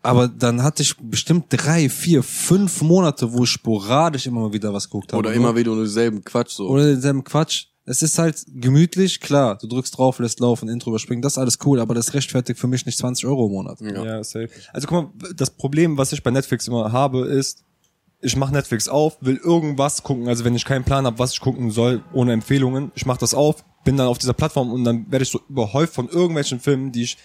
Aber dann hatte ich bestimmt drei, vier, fünf Monate, wo ich sporadisch immer mal wieder was geguckt habe. Oder immer wieder nur denselben Quatsch so. Oder denselben Quatsch. Es ist halt gemütlich, klar, du drückst drauf, lässt laufen, Intro überspringen, das ist alles cool, aber das rechtfertigt für mich nicht 20 Euro im Monat. Ja. Ja. safe. Also guck mal, das Problem, was ich bei Netflix immer habe, ist, ich mache Netflix auf, will irgendwas gucken, also wenn ich keinen Plan habe, was ich gucken soll, ohne Empfehlungen, ich mache das auf, bin dann auf dieser Plattform und dann werde ich so überhäuft von irgendwelchen Filmen, die ich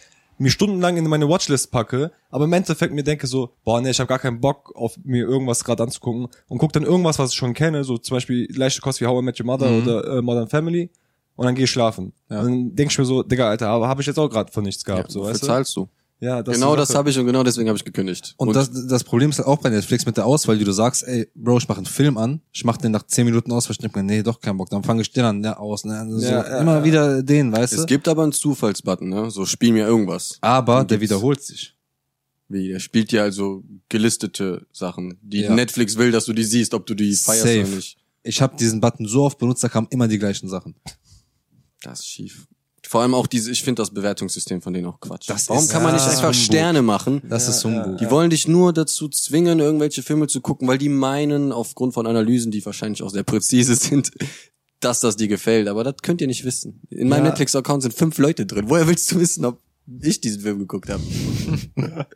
mir stundenlang in meine Watchlist packe, aber im Endeffekt mir denke so, boah, nee, ich habe gar keinen Bock, auf mir irgendwas gerade anzugucken und guck dann irgendwas, was ich schon kenne, so zum Beispiel leichte Kost wie How I Met Your Mother oder äh, Modern Family und dann gehe ich schlafen. Ja. Und dann denke ich mir so, Digga, Alter, aber habe ich jetzt auch gerade von nichts gehabt, so, Wofür weißt du? zahlst du? Ja, das genau das habe ich und genau deswegen habe ich gekündigt. Und, das, das Problem ist halt auch bei Netflix mit der Auswahl, die du sagst, ey, Bro, ich mache einen Film an, ich mache den nach 10 Minuten aus, weil ich denke mir, nee, doch kein Bock, dann fange ich den an, ne, aus, ne, so, Ja, ja, immer ja. wieder den, weißt es du? gibt aber einen Zufallsbutton, ne? So spiel mir irgendwas. Aber der wiederholt sich. Wie, der spielt dir also gelistete Sachen, die Ja. Netflix will, dass du die siehst, ob du die feierst Safe. oder nicht. Ich habe diesen Button so oft benutzt, da kamen immer die gleichen Sachen. Das ist schief. Vor allem auch diese, ich finde das Bewertungssystem von denen auch Quatsch. Das Warum ist- kann man nicht einfach Humbug. Sterne machen? Das ist Humbug. Die wollen dich nur dazu zwingen, irgendwelche Filme zu gucken, weil die meinen, aufgrund von Analysen, die wahrscheinlich auch sehr präzise sind, dass das dir gefällt. Aber das könnt ihr nicht wissen. In meinem Ja. Netflix-Account sind fünf Leute drin. Woher willst du wissen, ob ich diesen Film geguckt habe?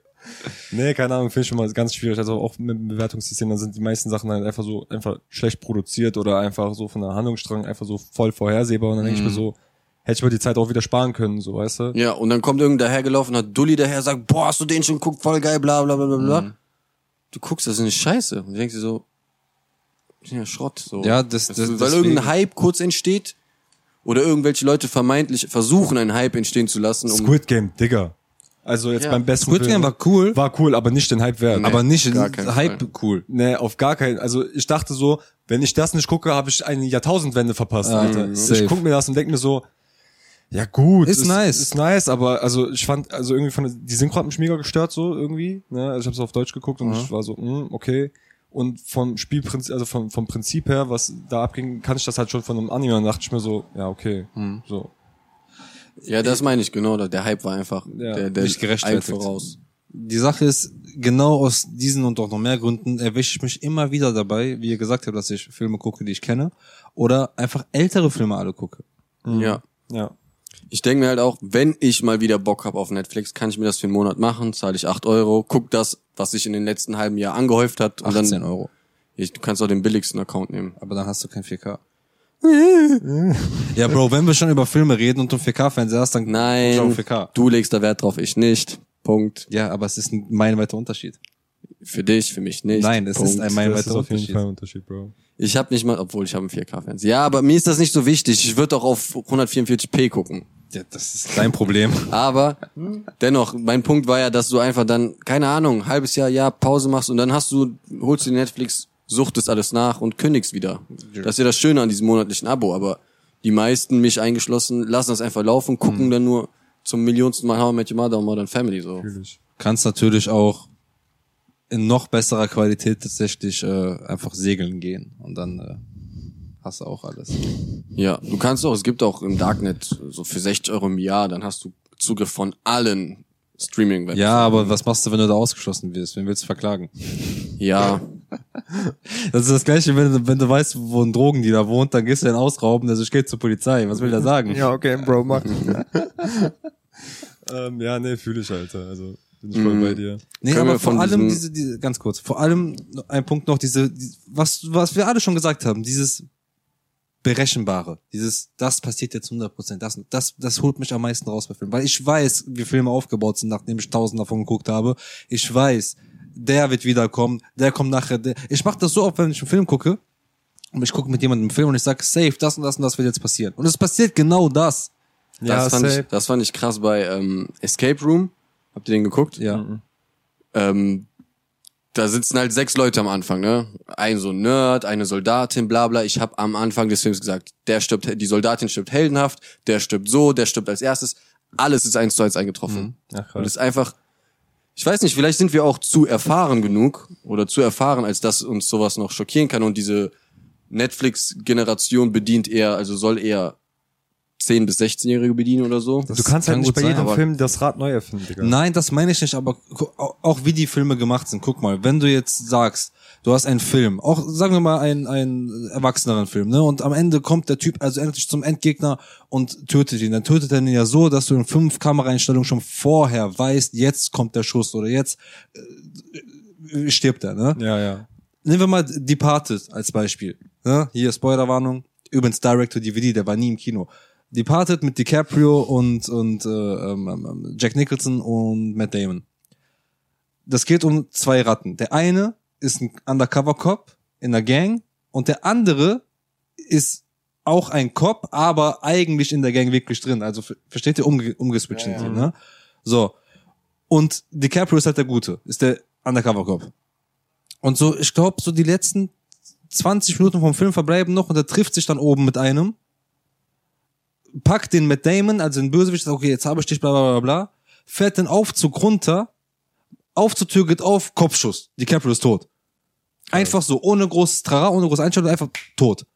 Nee, keine Ahnung, finde ich schon mal ganz schwierig. Also auch mit dem Bewertungssystem, dann sind die meisten Sachen halt einfach so, einfach schlecht produziert oder einfach so von der Handlungsstrang einfach so voll vorhersehbar. Und dann denke ich mir so, hätte ich mir die Zeit auch wieder sparen können, so, weißt du? Ja, und dann kommt irgend dahergelaufen, hat Dulli daher, sagt, boah, hast du den schon geguckt, voll geil, bla bla bla bla bla. Du guckst, das ist eine Scheiße. Und du denkst dir so, ja, Schrott. So. Ja, das- Das weil deswegen- irgendein Hype kurz entsteht oder irgendwelche Leute vermeintlich versuchen, einen Hype entstehen zu lassen, um Squid Game, Digga. Also jetzt Ja. beim besten Squid Game war cool, War cool, aber nicht den Hype wert. Nee. aber nicht keinen Hype Fall. cool. Nee, auf gar keinen. Also ich dachte so, wenn ich das nicht gucke, habe ich eine Jahrtausendwende verpasst, Alter. safe. Ich guck mir das und denk mir so, ja gut, Ist nice. ist nice, aber also ich fand, also irgendwie von die Synchro hat mich mega gestört so irgendwie. Ne? Also ich habe es auf Deutsch geguckt und ich war so, mm, okay. Und vom Spielprinzip, also vom, vom Prinzip her, was da abging, kann ich das halt schon von einem Anime. Und dachte ich mir so, ja okay, so. Ja, das meine ich, genau. Der Hype war einfach Ja, der, der nicht gerechtfertigt. voraus. Die Sache ist, genau aus diesen und auch noch mehr Gründen erwische ich mich immer wieder dabei, wie ihr gesagt habt, dass ich Filme gucke, die ich kenne, oder einfach ältere Filme alle gucke. Ja. Ja. Ich denke mir halt auch, wenn ich mal wieder Bock hab auf Netflix, kann ich mir das für einen Monat machen, zahle ich acht Euro, guck das, was sich in den letzten halben Jahr angehäuft hat. Und 18 dann, Euro. Ich, du kannst auch den billigsten Account nehmen. Aber dann hast du kein 4K. ja, Bro, wenn wir schon über Filme reden und du einen 4K-Fernseher hast, dann Nein, 4K. du legst da Wert drauf, ich nicht. Punkt. Ja, aber es ist ein meilenweiter Unterschied. Für dich, für mich nicht. Nein, es Punkt. ist ein Das meilenweiter ist auf jeden Unterschied. Fall ein Unterschied, Bro. Ich habe nicht mal, obwohl ich habe einen 4K-Fernseher. Ja, aber mir ist das nicht so wichtig. Ich würde auch auf 144p gucken. Ja, das ist dein Problem. Aber dennoch, mein Punkt war ja, dass du einfach dann, keine Ahnung, ein halbes Jahr, Jahr Pause machst und dann hast du, holst du dir Netflix, suchtest alles nach und kündigst wieder. Das ist ja das Schöne an diesem monatlichen Abo, aber die meisten, mich eingeschlossen, lassen das einfach laufen, gucken dann nur zum millionsten Mal How I Met Your Mother und Modern Family so. Natürlich. Kannst natürlich auch in noch besserer Qualität tatsächlich äh, einfach segeln gehen und dann äh, hast du auch alles. Ja, du kannst auch, es gibt auch im Darknet so für 60 Euro im Jahr, dann hast du Zugriff von allen streaming Ja, aber was machst du, wenn du da ausgeschlossen wirst? Wen willst du verklagen? Ja, Das ist das gleiche, wenn du, wenn du weißt, wo ein Drogendealer wohnt, dann gehst du den ausrauben, also ich gehe zur Polizei. Was will der sagen? Ja, okay, Bro, mach. ähm, ja, nee, fühle ich, Alter. Also, bin ich voll bei dir. Nee, Können aber vor allem diese, diese, ganz kurz, vor allem ein Punkt noch, diese, die, was, was wir alle schon gesagt haben, dieses Berechenbare, dieses, das passiert jetzt 100 Prozent, das, das, das holt mich am meisten raus bei Filmen, weil ich weiß, wie Filme aufgebaut sind, nachdem ich tausend davon geguckt habe. Ich weiß, der wird wiederkommen, der kommt nachher, der. Ich mache das so oft, wenn ich einen Film gucke, und ich gucke mit jemandem einen Film und ich sage, safe, das und das und das wird jetzt passieren. Und es passiert genau das. Das, fand ich, safe. das fand ich krass bei ähm, Escape Room. Habt ihr den geguckt? Ja. Ähm, da sitzen halt sechs Leute am Anfang, ne? Ein so ein Nerd, eine Soldatin, bla bla. Ich habe am Anfang des Films gesagt, der stirbt, die Soldatin stirbt heldenhaft, der stirbt so, der stirbt als erstes. Alles ist eins zu eins eingetroffen. Ja, krass. Und es ist einfach, ich weiß nicht, vielleicht sind wir auch zu erfahren genug oder zu erfahren, als dass uns sowas noch schockieren kann und diese Netflix-Generation bedient eher, also soll eher 10- bis 16-Jährige bedienen oder so. Du kannst halt kann nicht bei sein, jedem aber- Film das Rad neu erfinden, Digga. Nein, das meine ich nicht, aber auch wie die Filme gemacht sind. Guck mal, wenn du jetzt sagst, du hast einen Film, auch sagen wir mal einen, einen erwachseneren Film, ne? Und am Ende kommt der Typ also endlich zum Endgegner und tötet ihn. Dann tötet er ihn ja so, dass du in fünf Kameraeinstellungen schon vorher weißt, jetzt kommt der Schuss oder jetzt äh, stirbt er, ne? Ja, ja. Nehmen wir mal Departed als Beispiel. Ne? Hier Spoilerwarnung. Übrigens Direct to DVD, der war nie im Kino. Departed mit DiCaprio und und äh, ähm, ähm, Jack Nicholson und Matt Damon. Das geht um zwei Ratten. Der eine ist ein Undercover Cop in der Gang und der andere ist auch ein Cop, aber eigentlich in der Gang wirklich drin. Also ver- versteht ihr umge umgeswitcht sind die, ne? So. Und DiCaprio ist halt der Gute, ist der Undercover Cop. Und so, ich glaube, so die letzten 20 Minuten vom Film verbleiben noch und er trifft sich dann oben mit einem, packt den mit Damon, also den Bösewicht, sagt, okay, jetzt habe ich dich, bla bla bla bla, fährt den Aufzug runter, Aufzugtür geht auf, Kopfschuss, DiCaprio ist tot. Einfach so, ohne großes Trara, ohne große Einstellung, einfach tot.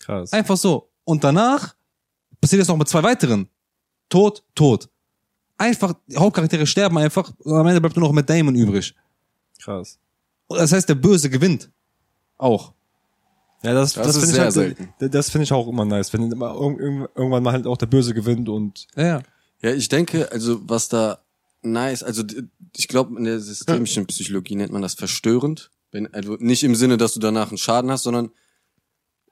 Krass. Einfach so. Und danach passiert es noch mit zwei weiteren. Tot, tot. Einfach, die Hauptcharaktere sterben einfach und am Ende bleibt nur noch mit Damon übrig. Krass. Und das heißt, der Böse gewinnt. Auch. Ja, das, Das das, ist finde ich sehr halt, selten. Das, finde ich auch immer nice, wenn immer irg- irg- irgendwann mal halt auch der Böse gewinnt und Ja, ja. Ja, ich denke, also was da nice, also ich glaube, in der systemischen Psychologie nennt man das verstörend. Wenn, also nicht im Sinne, dass du danach einen Schaden hast, sondern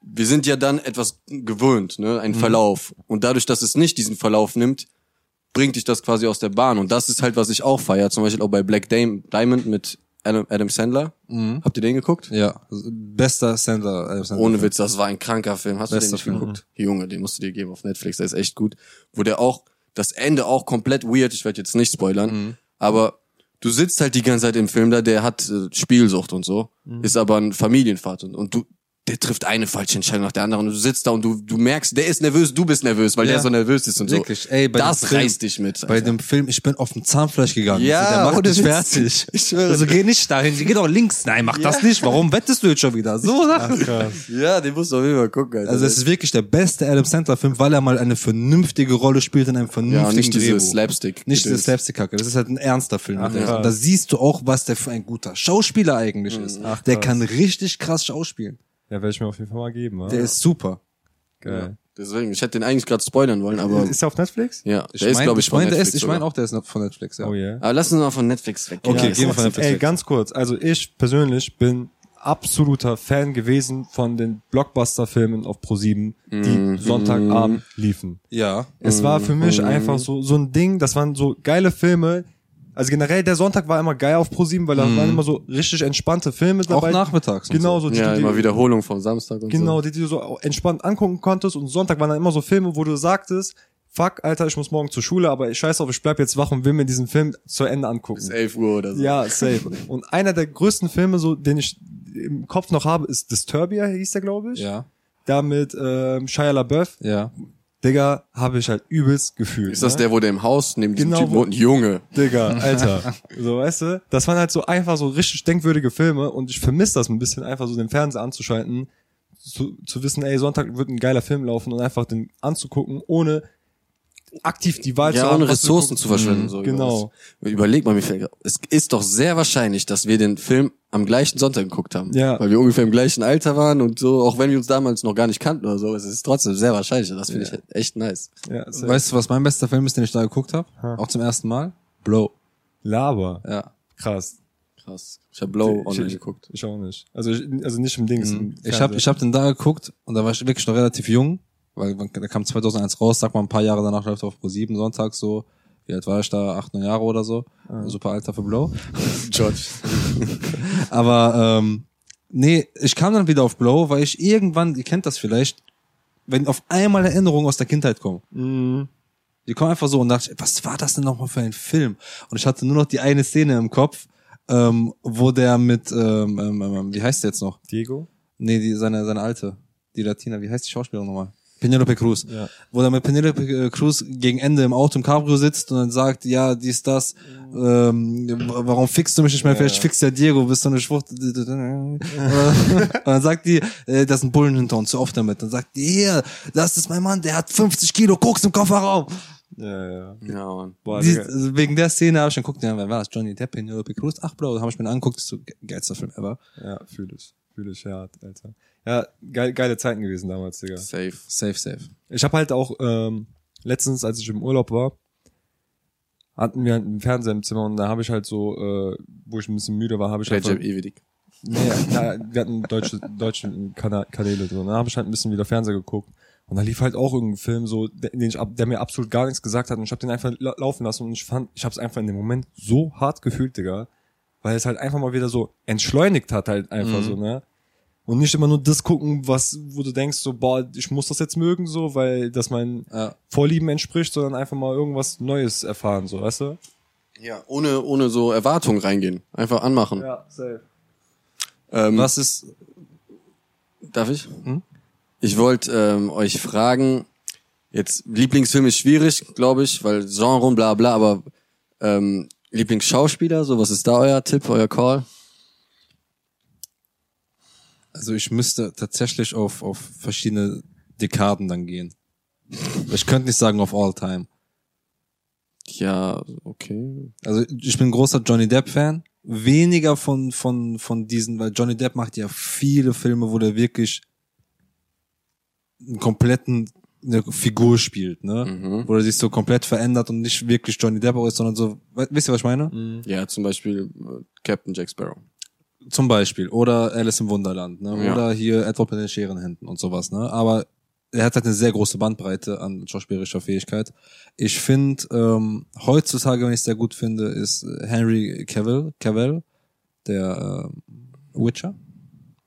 wir sind ja dann etwas gewöhnt, ne, ein Verlauf. Und dadurch, dass es nicht diesen Verlauf nimmt, bringt dich das quasi aus der Bahn. Und das ist halt, was ich auch feier. Zum Beispiel auch bei Black Dam Diamond mit Adam, Adam Sandler. Habt ihr den geguckt? Ja. Bester Sandler. Adam Sandler. Ohne Witz, das war ein kranker Film. Hast du Bester den nicht Film. geguckt? Junge, den musst du dir geben auf Netflix, der ist echt gut. Wo der auch, das Ende auch komplett weird, ich werde jetzt nicht spoilern, Mhm. aber du sitzt halt die ganze Zeit im Film da, der hat äh, Spielsucht und so, Mhm. ist aber ein Familienvater und, und du, der trifft eine falsche Entscheidung nach der anderen und du sitzt da und du, du merkst, der ist nervös, du bist nervös, weil Ja. der so nervös ist und Wirklich, so. ey, bei das dem Film- reißt dich mit. Bei Alter. dem Film, ich bin auf dem Zahnfleisch gegangen. Ja, der macht dich fertig. Ich schwöre. Also geh nicht dahin, geh doch links. Nein, mach das nicht. Warum wettest du jetzt schon wieder? So Sachen. krass. ja, den musst du auf jeden Fall gucken, Alter. Also es ist wirklich der beste Adam Sandler Film, weil er mal eine vernünftige Rolle spielt in einem vernünftigen ja, nicht diese Drehbuch. Slapstick. Nicht diese Slapstick-Kacke. Das ist halt ein ernster Film. Ach, krass. da siehst du auch, was der für ein guter Schauspieler eigentlich ist. Ach, der kann richtig krass schauspielen. Ja, werde ich mir auf jeden Fall mal geben. wa? Der ist super. geil. Deswegen, ich hätte den eigentlich gerade spoilern wollen, aber Ist der auf Netflix? ja, Ich der ist mein- glaube ich ich von meine, der Netflix ist, ich meine auch, der ist noch von Netflix, ja. Oh yeah. Aber lass uns mal von Netflix weg. Okay, Ja, gehen wir von Netflix Ey, weg. ganz kurz. Also ich persönlich bin absoluter Fan gewesen von den Blockbuster-Filmen auf Pro7, die Mhm. Sonntagabend liefen. Ja. Es war für mich Mhm. einfach so, so ein Ding, das waren so geile Filme. Also generell, der Sonntag war immer geil auf Pro7, weil da waren immer so richtig entspannte Filme Mhm. Auch dabei. nachmittags. Genau so. die Ja, du dir- immer Wiederholung vom Samstag und Genau, so. die, die du so entspannt angucken konntest. Und Sonntag waren dann immer so Filme, wo du sagtest, fuck, Alter, ich muss morgen zur Schule, aber ich scheiß auf, ich bleib jetzt wach und will mir diesen Film zu Ende angucken. Bis 11 Uhr oder so. Ja, safe. Und einer der größten Filme, so, den ich im Kopf noch habe, ist Disturbia, hieß der, glaube ich. Ja. Da mit ähm, Shia LaBeouf. Ja. Digga, habe ich halt übelst gefühlt. Ist das ne? der, wo der im Haus neben diesem Genau, Typen wo- wohnt? Junge. Digga, Alter. so, weißt du? Das waren halt so einfach so richtig denkwürdige Filme und ich vermisse das ein bisschen, einfach so den Fernseher anzuschalten, zu, zu wissen, ey, Sonntag wird ein geiler Film laufen und einfach den anzugucken, ohne aktiv die Wahl zu Ja, haben. ohne Ressourcen gucken. zu verschwenden. Mhm, so Genau. Was. Überleg mal, wie viel. Es ist doch sehr wahrscheinlich, dass wir den Film am gleichen Sonntag geguckt haben. Ja. Weil wir ungefähr im gleichen Alter waren und so, auch wenn wir uns damals noch gar nicht kannten oder so. Es ist trotzdem sehr wahrscheinlich. Das finde ich echt nice. Ja. Weißt du, was mein bester Film ist, den ich da geguckt habe? Ha. Auch zum ersten Mal? Blow. Laber. Ja. Krass. Krass. Ich habe Blow Ich- online ich- geguckt. Ich auch nicht. Also, ich, also nicht im Dings. im Mhm. Ich habe ich hab den da geguckt und da war ich wirklich noch relativ jung, weil der kam 2001 raus, sag mal ein paar Jahre danach läuft er auf Pro7 sonntags so. Wie alt war ich da? Acht, neun Jahre oder so. Super Alter für Blow. George. Aber ähm, nee, ich kam dann wieder auf Blow, weil ich irgendwann, ihr kennt das vielleicht, wenn auf einmal Erinnerungen aus der Kindheit kommen. Die kommen einfach so und dachte, was war das denn nochmal für ein Film? Und ich hatte nur noch die eine Szene im Kopf, ähm, wo der mit, ähm, ähm, ähm, wie heißt der jetzt noch? Diego? Nee, die, seine, seine alte, die Latina, wie heißt die Schauspielerin nochmal? Penelope Cruz. Ja. Wo er mit Penelope äh, Cruz gegen Ende im Auto im Cabrio sitzt und dann sagt, ja, dies, das, ähm, warum fickst du mich nicht mehr? Vielleicht fixt ja Diego, bist du eine Schwucht. und dann sagt die, äh, das ist ein Bullen hinter uns, zu oft damit. Dann sagt die, hier, das ist mein Mann, der hat 50 Kilo Koks im Kofferraum. Ja, ja. Ja, Mann. Boah, Die, also wegen der Szene habe ich dann geguckt, ja, wer war das? Johnny Depp, Penelope Cruz? Ach, Bro, habe ich mir dann angeguckt, ist so ge- geilster Film ever. ja fühl ich. Fühl ich, ja, Alter. Ja, geil, geile Zeiten gewesen damals, Digga. Safe. Safe, safe. Ich habe halt auch ähm, letztens, als ich im Urlaub war, hatten wir einen Fernseher im Zimmer und da habe ich halt so, äh, wo ich ein bisschen müde war, habe ich Recep einfach, Ivedik. nee, na, wir hatten deutsche, deutsche Kanäle und da habe ich halt ein bisschen wieder Fernseher geguckt und da lief halt auch irgendein Film so, der, den ich, ab- der mir absolut gar nichts gesagt hat und ich habe den einfach la laufen lassen und ich fand, ich habe es einfach in dem Moment so hart gefühlt, Digga, weil es halt einfach mal wieder so entschleunigt hat halt einfach so, ne? Und nicht immer nur das gucken, was, wo du denkst, so, boah, ich muss das jetzt mögen, so, weil das meinen Ja. Vorlieben entspricht, sondern einfach mal irgendwas Neues erfahren, so, weißt du? Ja, ohne, ohne so Erwartungen reingehen. Einfach anmachen. Ja, safe. Ähm, Was ist, Darf ich? Ich wollte ähm, euch fragen, jetzt Lieblingsfilm ist schwierig, glaube ich, weil Genre und bla bla, aber ähm, Lieblingsschauspieler, so was ist da euer Tipp, euer Call? Also ich müsste tatsächlich auf, auf verschiedene Dekaden dann gehen. Ich könnte nicht sagen auf all time. Ja, okay. Also ich bin großer Johnny Depp Fan. Weniger von, von, von diesen, weil Johnny Depp macht ja viele Filme, wo der wirklich einen kompletten eine Figur spielt, ne? Wo er sich so komplett verändert und nicht wirklich Johnny Depp ist, sondern so, we- wisst ihr, was ich meine? Ja, zum Beispiel äh, Captain Jack Sparrow. Zum Beispiel. Oder Alice im Wunderland, ne? Ja. Oder hier Edward mit den Scherenhänden und sowas, ne? Aber er hat halt eine sehr große Bandbreite an schauspielerischer Fähigkeit. Ich finde, ähm, heutzutage, wenn ich es sehr gut finde, ist Henry Cavill, Cavill der äh, Witcher.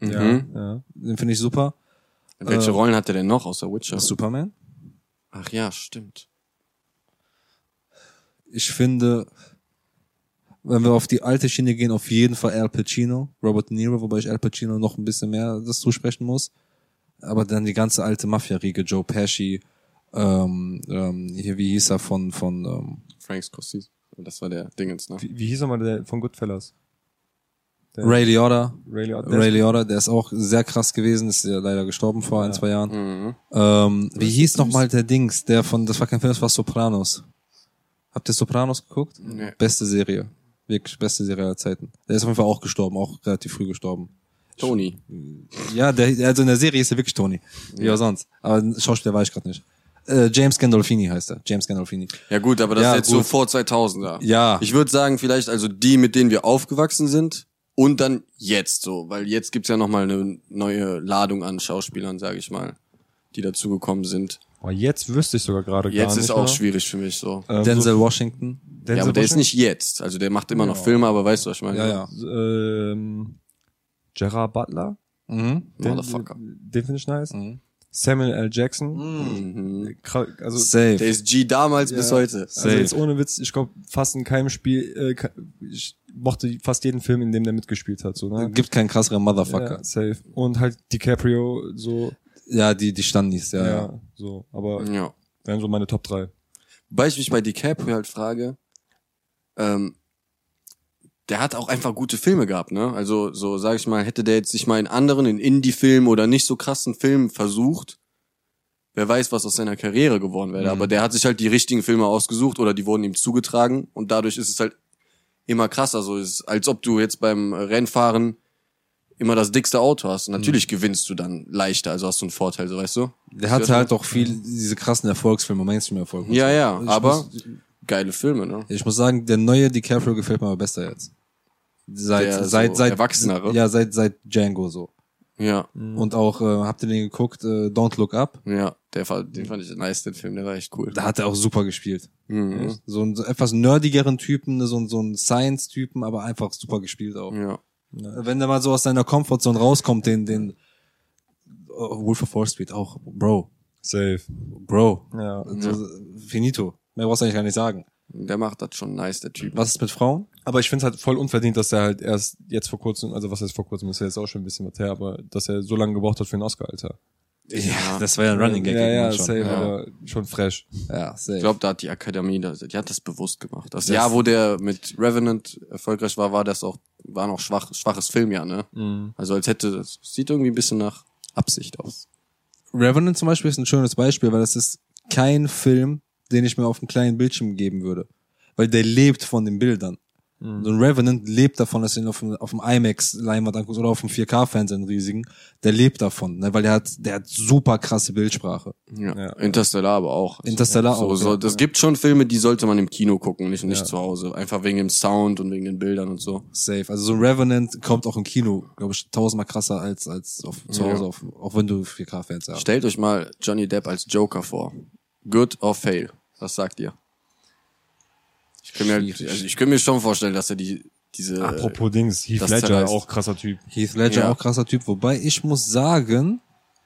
Ja, Mhm. ja. Den finde ich super. Welche Äh, Rollen hat er denn noch außer Witcher? Superman. Ach ja, stimmt. Ich finde, wenn wir auf die alte Schiene gehen, auf jeden Fall Al Pacino, Robert De Niro, wobei ich Al Pacino noch ein bisschen mehr das zusprechen muss. Aber dann die ganze alte Mafia-Riege, Joe Pesci, ähm, ähm, hier, wie hieß er von, von, ähm, Frank Scorsese. Das war der Dingens, ne? Wie, wie hieß er mal der von Goodfellas? Der Ray Liotta. Ray Liotta. Ray Liotta, der ist auch sehr krass gewesen, ist ja leider gestorben vor ein, zwei Jahren. Mhm. Ähm, wie hieß noch mal der Dings, der von, das war kein Film, das war Sopranos. Habt ihr Sopranos geguckt? Nee. Beste Serie. Wirklich beste Serie aller Zeiten. Der ist auf jeden Fall auch gestorben, auch relativ früh gestorben. Tony. Ja, der, also in der Serie ist er wirklich Tony. Wie auch sonst. Aber Schauspieler war ich gerade nicht. Äh, James Gandolfini heißt er. James Gandolfini. Ja gut, aber das Ja, ist jetzt gut. so vor 2000er. Ja. Ich würde sagen, vielleicht also die, mit denen wir aufgewachsen sind und dann jetzt so, weil jetzt gibt's ja nochmal eine neue Ladung an Schauspielern, sage ich mal, die dazugekommen sind. Oh, jetzt wüsste ich sogar gerade gar Jetzt nicht. ist auch mehr. schwierig für mich so. Ähm, Denzel Washington. Denzel ja, aber der ist nicht jetzt. Also der macht immer noch Filme, aber weißt du, was ich meine? Ja, ja. Ähm, Gerard Butler. Mhm. Den, Motherfucker. Den finde ich nice. Mhm. Samuel L. Jackson. Mhm. Also, Safe. Der ist G damals bis heute. also Safe. jetzt ohne Witz, ich glaube fast in keinem Spiel, äh, ich mochte fast jeden Film, in dem der mitgespielt hat. So, ne? Gibt keinen krasseren Motherfucker. Ja, safe. Und halt DiCaprio, so, Ja, die, die Standis, ja, ja, ja. so. Aber Ja. wären so meine Top 3. Wobei ich mich bei DiCaprio halt frage, ähm, der hat auch einfach gute Filme gehabt, ne? Also so sag ich mal, hätte der jetzt sich mal in anderen, in Indie-Filmen oder nicht so krassen Filmen versucht, wer weiß, was aus seiner Karriere geworden wäre. Aber der hat sich halt die richtigen Filme ausgesucht oder die wurden ihm zugetragen und dadurch ist es halt immer krasser. So ist als ob du jetzt beim Rennfahren immer das dickste Auto hast. Und natürlich gewinnst du dann leichter, also hast du einen Vorteil, so weißt du? Der hatte halt auch viel, diese krassen Erfolgsfilme, Mainstream-Erfolg. Ja, so. ja, Ich aber muss- geile Filme, ne? Ich muss sagen, der neue DiCaprio gefällt mir aber besser jetzt. Seit, Der seit, so seit, erwachsenere? Ja, seit, seit Django so. Ja, Und auch, äh, habt ihr den geguckt, äh, Don't Look Up? ja, der, fand- den fand ich nice, den Film, der war echt cool. Da hat er auch super gespielt. Mhm. So einen so etwas nerdigeren Typen, so, ein- so einen Science-Typen, aber einfach super gespielt auch. Ja. Wenn der mal so aus seiner Comfortzone rauskommt, den, den oh, Wolf of Wall Street auch, Bro, Safe. Bro, Ja. so, finito. Mehr brauchst du eigentlich gar nicht sagen. Der macht das schon nice, der Typ. Was ist mit Frauen? Aber ich finde es halt voll unverdient, dass er halt erst jetzt vor kurzem, also was heißt vor kurzem, ist ja jetzt auch schon ein bisschen was her, aber dass er so lange gebraucht hat für einen Oscar, Alter. Ja, das war ja ein Running Gag. Ja, ja, schon. safe, Ja. aber schon fresh. Ja, safe. Ich glaube, da hat die Akademie, die hat das bewusst gemacht. Das, Das- Jahr, wo der mit Revenant erfolgreich war, war das auch, war noch schwach, schwaches Filmjahr, ne? Mhm. Also als hätte, das sieht irgendwie ein bisschen nach Absicht aus. Revenant zum Beispiel ist ein schönes Beispiel, weil das ist kein Film, den ich mir auf einem kleinen Bildschirm geben würde. Weil der lebt von den Bildern. Mhm. So ein Revenant lebt davon, dass du ihn auf dem, auf dem IMAX-Leinwand anguckst oder auf dem 4K-Fernseher, einen riesigen. Der lebt davon, ne? weil der hat, der hat super krasse Bildsprache. Ja. Ja. Interstellar aber auch. Also, Interstellar so, auch, So, ja. das gibt schon Filme, die sollte man im Kino gucken, nicht, nicht Ja. zu Hause. Einfach wegen dem Sound und wegen den Bildern und so. Safe. Also so ein Revenant kommt auch im Kino, glaube ich, tausendmal krasser als, als auf, zu Ja. Hause, auf, auch wenn du 4K-Fernseher hast. Stellt euch mal Johnny Depp als Joker vor. Good or fail? Was sagt ihr? Ich kann mir, Schwierig. also ich kann mir schon vorstellen, dass er die, diese, Apropos Dings, Heath Ledger, zerreißt. auch krasser Typ. Heath Ledger Ja. auch krasser Typ, wobei ich muss sagen,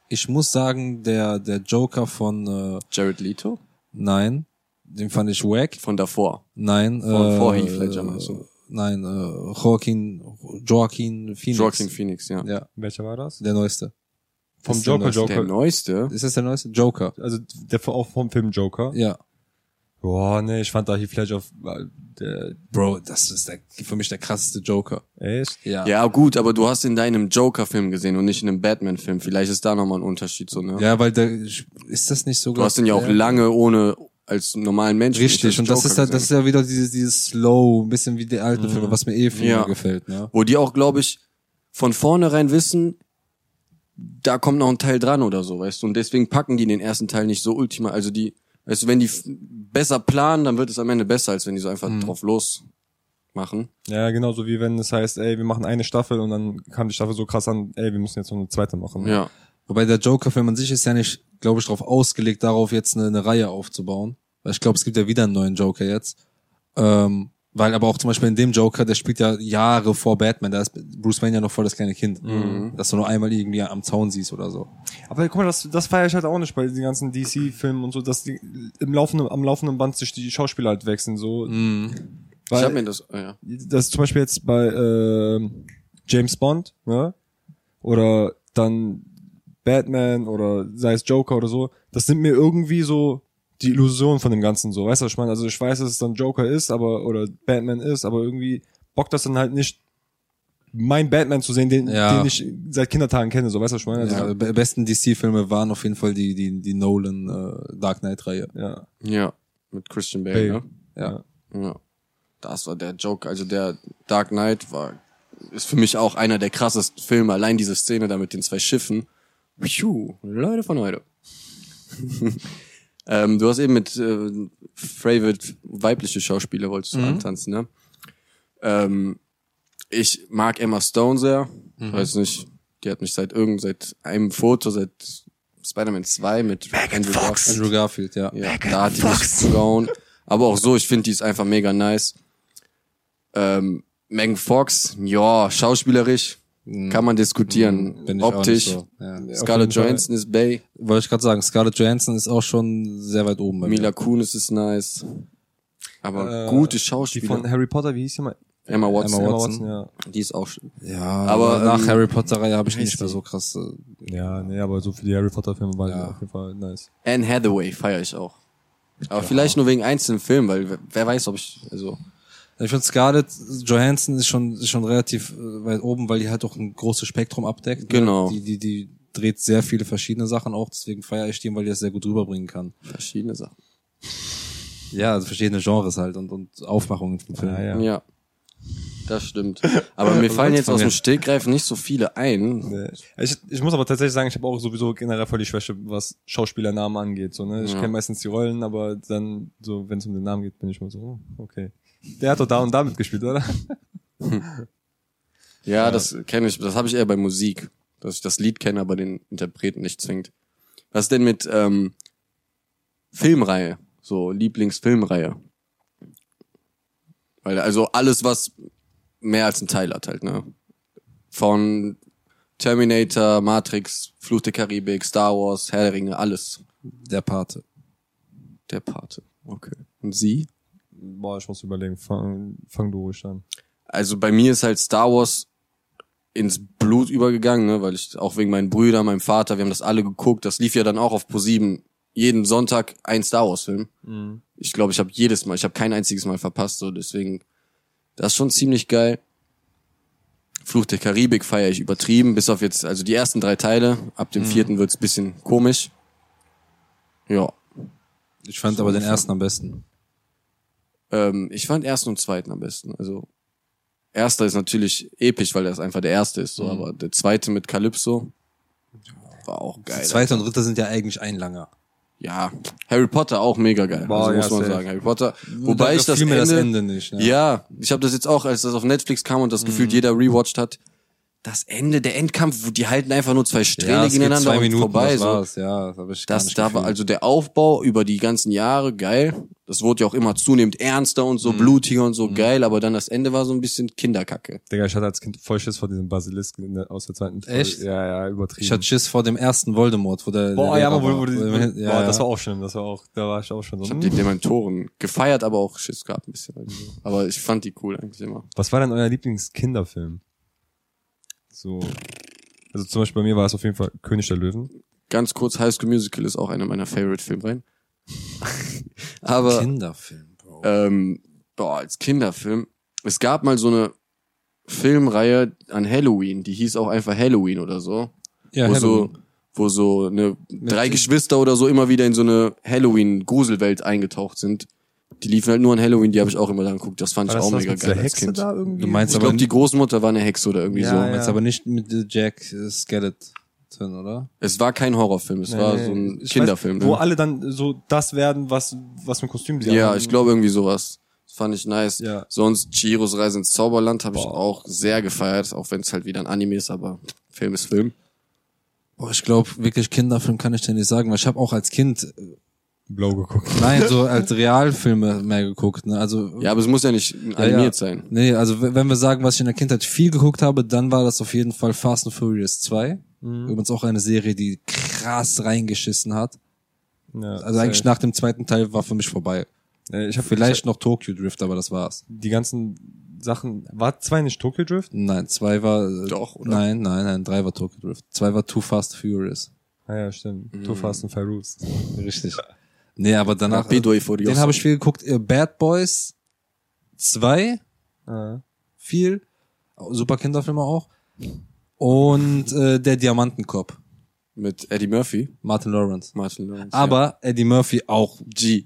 ich muss sagen, der, der Joker von, äh, Jared Leto nein, den fand ich wack. von davor. Nein, Von äh, vor Heath Ledger meinst du? Nein, äh, Joaquin, Joaquin Phoenix. Joaquin Phoenix, ja. Ja, Welcher war das? der neueste. Vom Ist der Joker, neueste. Der Joker. neueste? Ist das der neueste? Joker. Also der auch vom Film Joker. Ja. Boah, nee, ich fand da Heath Ledger, äh, der, Bro, das ist der, für mich der krasseste Joker. echt? Ja. Ja, gut, aber du hast in deinem Joker-Film gesehen und nicht in einem Batman-Film. Vielleicht ist da nochmal ein Unterschied so, ne? Ja, weil der, ist das nicht sogar. Du hast ihn ja auch lange ohne, als normalen Menschen. Richtig, als und das Joker ist halt, das ist ja wieder dieses, dieses Slow, ein bisschen wie die alten Filme, was mir eh viel Ja. gefällt, ne? Wo die auch, glaube ich, von vornherein wissen, da kommt noch ein Teil dran oder so, weißt du? Und deswegen packen die den ersten Teil nicht so ultima, also die, weißt du, wenn die besser planen, dann wird es am Ende besser, als wenn die so einfach drauf los machen. Ja, genauso wie wenn es heißt, ey, wir machen eine Staffel und dann kam die Staffel so krass an, ey, wir müssen jetzt noch eine zweite machen. Ja. Wobei der Joker-Film an sich ist ja nicht, glaube ich, darauf ausgelegt, darauf jetzt eine, eine Reihe aufzubauen. Weil ich glaube, es gibt ja wieder einen neuen Joker jetzt. Ähm, weil aber auch zum Beispiel in dem Joker, der spielt ja Jahre vor Batman, da ist Bruce Wayne ja noch voll das kleine Kind. Dass du nur einmal irgendwie am Zaun siehst oder so. Aber guck mal, das, das feiere ich halt auch nicht bei den ganzen DC-Filmen und so, dass die im laufenden, am laufenden Band sich die Schauspieler halt wechseln, so. ich Weil, hab mir das, oh ja. das ist zum Beispiel jetzt bei äh, James Bond, ne? Oder dann Batman oder sei es Joker oder so, das nimmt mir irgendwie so die Illusion von dem Ganzen so, weißt du, was ich meine? Also ich weiß, dass es dann Joker ist, aber oder Batman ist, aber irgendwie bockt das dann halt nicht mein Batman zu sehen, den, Ja. den ich seit Kindertagen kenne, so weißt du, was ich meine? Also, Ja, be- besten DC-Filme waren auf jeden Fall die, die, die Nolan äh, Dark Knight-Reihe. ja. Ja. Mit Christian Bale, Bale. ne? Ja. Ja. Das war der Joker, also der Dark Knight war, ist für mich auch einer der krassesten Filme. Allein diese Szene da mit den zwei Schiffen. Piu, Leute von heute. ähm, du hast eben mit äh, Favorite weibliche Schauspieler wolltest du antanzen, ne? Ähm, ich mag Emma Stone sehr. Ich weiß nicht, die hat mich seit irgend, seit einem Foto, seit Spider-Man 2 mit Andrew Garfield. Andrew Garfield, ja. Ja, da hat die mich zugehauen. Aber auch so, ich finde, die ist einfach mega nice. Ähm, Megan Fox, ja, schauspielerisch, kann man diskutieren. Bin ich auch Optisch. nicht so. Ja. Scarlett. Johansson ist Bay. Wollte ich gerade sagen, Scarlett Johansson ist auch schon sehr weit oben bei Mila mir. Kunis ist nice. Aber Äh, gute Die Schauspieler. von Harry Potter, wie hieß die mal? Emma Watson. Emma Emma Watson. ja. Die ist auch schön. Ja, Aber, nach ähm, Harry Potter-Reihe habe ich nicht mehr die? so krass. Äh, Ja, nee, aber so für die Harry Potter Filme waren die Ja. auf jeden Fall nice. Anne Hathaway feiere ich auch. Aber vielleicht nur wegen einzelnen Filmen, weil wer- wer weiß, ob ich, also, Ich finde Scarlett Johansson ist schon, ist schon relativ äh, weit oben, weil die halt auch ein großes Spektrum abdeckt. Genau. Die, die, die dreht sehr viele verschiedene Sachen auch, deswegen feiere ich die, weil die das sehr gut rüberbringen kann. verschiedene Sachen. Ja, also verschiedene Genres halt und, und Aufmachungen vom Film. Ja, ja. Ja. Das stimmt. Aber mir fallen jetzt aus dem Stegreif nicht so viele ein. Nee. Ich, ich muss aber tatsächlich sagen, ich habe auch sowieso generell voll die Schwäche, was Schauspielernamen angeht. So, ne? Ich Ja. kenne meistens die Rollen, aber dann, so, wenn es um den Namen geht, bin ich mal so, oh, okay. Der hat doch da und da mitgespielt, oder? Ja, das kenne ich. Das habe ich eher bei Musik. dass ich das Lied kenne, aber den Interpreten nicht zwingt. Was denn mit ähm, Filmreihe? So Lieblingsfilmreihe? Weil also alles, was mehr als ein Teil hat halt, ne? Von Terminator, Matrix, Fluch der Karibik, Star Wars, Herr der Ringe, alles. Der Pate. Der Pate. Okay. Und Sie? Boah, ich muss überlegen. Fang, fang du ruhig an. Also bei mir ist halt Star Wars ins Blut übergegangen, ne, weil ich auch wegen meinen Brüdern, meinem Vater, wir haben das alle geguckt. Das lief ja dann auch auf Pro7 jeden Sonntag ein Star Wars Film. Ich glaube, ich habe jedes Mal, ich habe kein einziges Mal verpasst, so deswegen das ist schon ziemlich geil. Fluch der Karibik feiere ich übertrieben, bis auf jetzt also die ersten drei Teile. Ab dem vierten wird's bisschen komisch. Ja, Ich fand aber den ersten am besten. Ähm, ich fand ersten und zweiten am besten. Also erster ist natürlich episch, weil das einfach der erste ist, so, aber der zweite mit Calypso war auch geil. Der zweite und dritte sind ja eigentlich ein langer. Ja, Harry Potter auch mega geil. Boah, also ja, muss man safe. sagen, Harry Potter. Wobei Da ich das Ende, das Ende nicht. Ja. ja, ich habe das jetzt auch, als das auf Netflix kam und das gefühlt Mhm. jeder rewatcht hat. Das Ende, der Endkampf, wo die halten einfach nur zwei Strähne Ja, es geht gegeneinander zwei und Minuten, vorbei. das So. war's. Ja, das hab ich Das da war also der Aufbau über die ganzen Jahre geil. Das wurde ja auch immer zunehmend ernster und so Mhm. blutiger und so geil, aber dann das Ende war so ein bisschen Kinderkacke. Digga, ich hatte als Kind voll Schiss vor diesem Basilisk in der- aus der zweiten Folge. Echt? Ja, ja, übertrieben. Ich hatte Schiss vor dem ersten Voldemort, wo der. Boah, der ja, aber wo, wo, die, Wo- ja, boah, ja. das war auch schlimm, das war auch, da war ich auch schon so. Ich habe hm. die Dementoren gefeiert, aber auch Schiss gehabt ein bisschen. Aber ich fand die cool eigentlich immer. Was war denn euer Lieblingskinderfilm? So, also zum Beispiel bei mir war es auf jeden Fall König der Löwen. Ganz kurz, High School Musical ist auch einer meiner Favorite Filmreihen. aber Kinderfilm, Bro. ähm, boah, als Kinderfilm. Es gab mal so eine Filmreihe an Halloween, die hieß auch einfach Halloween oder so. ja, wo so, Halloween. wo so eine drei Geschwister oder so immer wieder in so eine Halloween-Gruselwelt eingetaucht sind. Die liefen halt nur an Halloween, die habe ich auch immer dann geguckt. Das fand ich War das auch das mega mit dieser geil als Hexe Kind. da irgendwie? Du meinst Ich aber glaube, die Großmutter war eine Hexe oder irgendwie Ja, so. ja. Meinst aber nicht mit Jack Skeleton, oder? Es war kein Horrorfilm, es war Nee, so ein ich Kinderfilm. Weiß, wo ne? alle dann so das werden, was, was für ein Kostüm sie Ja, haben. ich glaube irgendwie sowas. Das fand ich nice. Ja. Sonst Chihiros Reise ins Zauberland habe ich auch sehr gefeiert, auch wenn es halt wieder ein Anime ist, aber Film ist Film. Boah, ich glaube, wirklich Kinderfilm kann ich dir nicht sagen, weil ich habe auch als Kind, Blau geguckt. nein, so als Realfilme mehr geguckt. Ne? Also Ja, aber es muss ja nicht animiert sein. Nee, also wenn wir sagen, was ich in der Kindheit viel geguckt habe, dann war das auf jeden Fall Fast and Furious 2. Mhm. Übrigens auch eine Serie, die krass reingeschissen hat. Ja, Also eigentlich safe. nach dem zweiten Teil war für mich vorbei. Ich habe Vielleicht noch Tokyo Drift, aber das war's. die ganzen Sachen. War zwei nicht Tokyo Drift? Nein, zwei war äh, Doch, oder? Nein, nein, nein, drei war Tokyo Drift. Zwei war Too Fast Furious. Ah ja, stimmt. Mhm. Too Fast and Furious. Richtig. Nee, aber danach Rapido Furioso. den habe ich viel geguckt. Äh, Bad Boys 2 Ah. viel, super Kinderfilme auch. Und äh, der Diamantenkopf, Mit Eddie Murphy, Martin Lawrence. Martin Lawrence. Aber Eddie Murphy auch G.